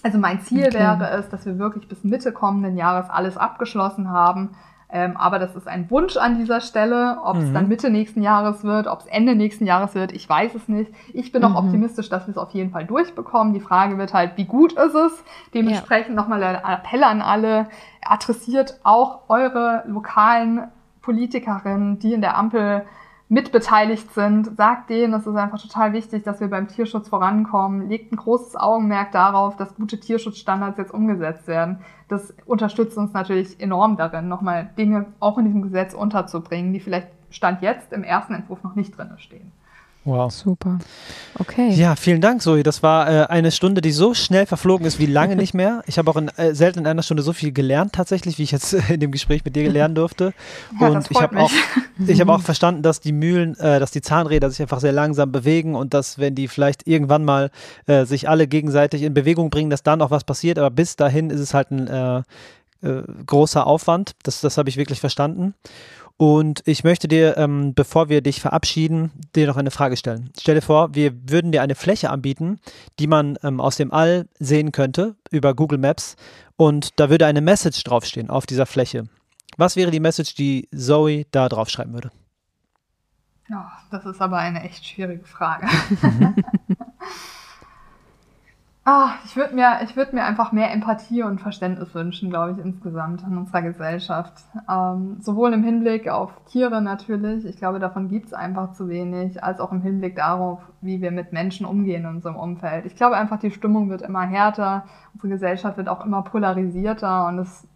Also mein Ziel okay. wäre es, dass wir wirklich bis Mitte kommenden Jahres alles abgeschlossen haben. Ähm, aber das ist ein Wunsch an dieser Stelle. Ob es mhm. dann Mitte nächsten Jahres wird, ob es Ende nächsten Jahres wird, ich weiß es nicht. Ich bin mhm. auch optimistisch, dass wir es auf jeden Fall durchbekommen. Die Frage wird halt, wie gut ist es? Dementsprechend ja. nochmal ein Appell an alle. Adressiert auch eure lokalen Politikerinnen, die in der Ampel mitbeteiligt sind, sagt denen, es ist einfach total wichtig, dass wir beim Tierschutz vorankommen, legt ein großes Augenmerk darauf, dass gute Tierschutzstandards jetzt umgesetzt werden. Das unterstützt uns natürlich enorm darin, nochmal Dinge auch in diesem Gesetz unterzubringen, die vielleicht Stand jetzt im ersten Entwurf noch nicht drin stehen. Wow. Super. Okay. Ja, vielen Dank, Zoe. Das war äh, eine Stunde, die so schnell verflogen ist wie lange [laughs] nicht mehr. Ich habe auch in, äh, selten in einer Stunde so viel gelernt, tatsächlich, wie ich jetzt [laughs] in dem Gespräch mit dir lernen durfte. [laughs] Ja, und ich habe auch, ich habe auch verstanden, dass die Mühlen, äh, dass die Zahnräder sich einfach sehr langsam bewegen und dass, wenn die vielleicht irgendwann mal äh, sich alle gegenseitig in Bewegung bringen, dass dann auch was passiert. Aber bis dahin ist es halt ein äh, großer Aufwand. Das, das habe ich wirklich verstanden. Und ich möchte dir, ähm, bevor wir dich verabschieden, dir noch eine Frage stellen. Stell dir vor, wir würden dir eine Fläche anbieten, die man ähm, aus dem All sehen könnte über Google Maps und da würde eine Message draufstehen auf dieser Fläche. Was wäre die Message, die Zoe da draufschreiben würde? Ja, das ist aber eine echt schwierige Frage. [laughs] [laughs] Ah, ich würde mir, ich würde mir einfach mehr Empathie und Verständnis wünschen, glaube ich, insgesamt in unserer Gesellschaft. Ähm, sowohl im Hinblick auf Tiere natürlich, ich glaube, davon gibt es einfach zu wenig, als auch im Hinblick darauf, wie wir mit Menschen umgehen in unserem Umfeld. Ich glaube einfach, die Stimmung wird immer härter, unsere Gesellschaft wird auch immer polarisierter und es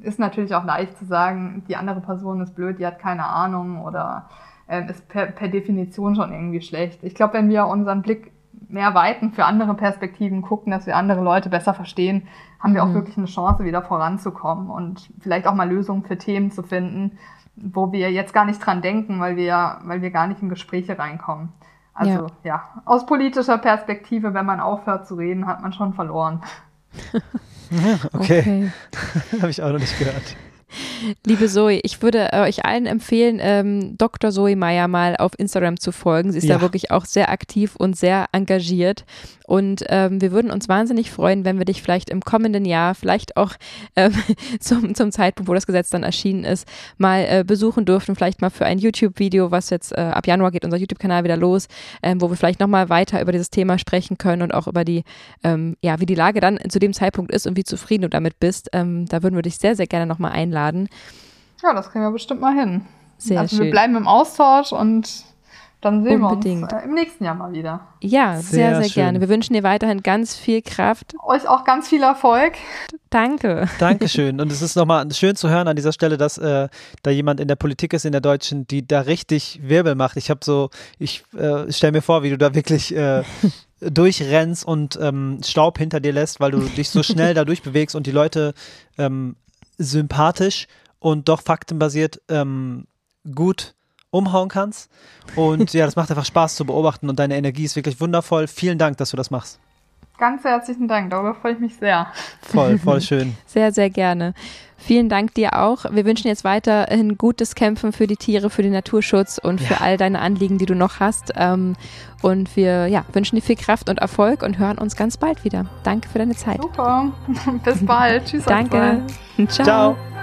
ist natürlich auch leicht zu sagen, die andere Person ist blöd, die hat keine Ahnung oder äh, ist per, per Definition schon irgendwie schlecht. Ich glaube, wenn wir unseren Blick mehr weiten, für andere Perspektiven gucken, dass wir andere Leute besser verstehen, haben mhm. wir auch mhm. wirklich eine Chance, wieder voranzukommen und vielleicht auch mal Lösungen für Themen zu finden, wo wir jetzt gar nicht dran denken, weil wir, weil wir gar nicht in Gespräche reinkommen. Also ja, ja aus politischer Perspektive, wenn man aufhört zu reden, hat man schon verloren. [laughs] okay. okay. [laughs] Habe ich auch noch nicht gehört. Liebe Zoe, ich würde äh, euch allen empfehlen, ähm, Dr. Zoe Meyer mal auf Instagram zu folgen. Sie ist ja. da wirklich auch sehr aktiv und sehr engagiert. Und ähm, wir würden uns wahnsinnig freuen, wenn wir dich vielleicht im kommenden Jahr, vielleicht auch ähm, [laughs] zum, zum Zeitpunkt, wo das Gesetz dann erschienen ist, mal äh, besuchen dürfen. Vielleicht mal für ein YouTube-Video, was jetzt äh, ab Januar geht unser YouTube-Kanal wieder los, ähm, wo wir vielleicht nochmal weiter über dieses Thema sprechen können und auch über die, ähm, ja, wie die Lage dann zu dem Zeitpunkt ist und wie zufrieden du damit bist. Ähm, da würden wir dich sehr, sehr gerne nochmal einladen. Ja, das kriegen wir bestimmt mal hin. Sehr also schön. wir bleiben im Austausch und dann sehen Unbedingt. wir uns äh, im nächsten Jahr mal wieder. Ja, sehr, Sehr sehr, gerne. Wir wünschen dir weiterhin ganz viel Kraft. Euch auch ganz viel Erfolg. Danke. Dankeschön. Und es ist nochmal schön zu hören an dieser Stelle, dass äh, da jemand in der Politik ist, in der Deutschen, die da richtig Wirbel macht. Ich habe so, ich äh, stelle mir vor, wie du da wirklich äh, [laughs] durchrennst und ähm, Staub hinter dir lässt, weil du dich so schnell da [laughs] durchbewegst und die Leute ähm, sympathisch und doch faktenbasiert ähm, gut umhauen kannst. Und ja, das macht einfach Spaß zu beobachten und deine Energie ist wirklich wundervoll. Vielen Dank, dass du das machst. Ganz herzlichen Dank, darüber freue ich mich sehr. Voll, voll schön. [laughs] Sehr, sehr gerne. Vielen Dank dir auch. Wir wünschen jetzt weiterhin gutes Kämpfen für die Tiere, für den Naturschutz und für all deine Anliegen, die du noch hast. Ähm, Und wir ja, wünschen dir viel Kraft und Erfolg und hören uns ganz bald wieder. Danke für deine Zeit. Super. [laughs] Bis bald. Tschüss. Danke. Ciao. Ciao.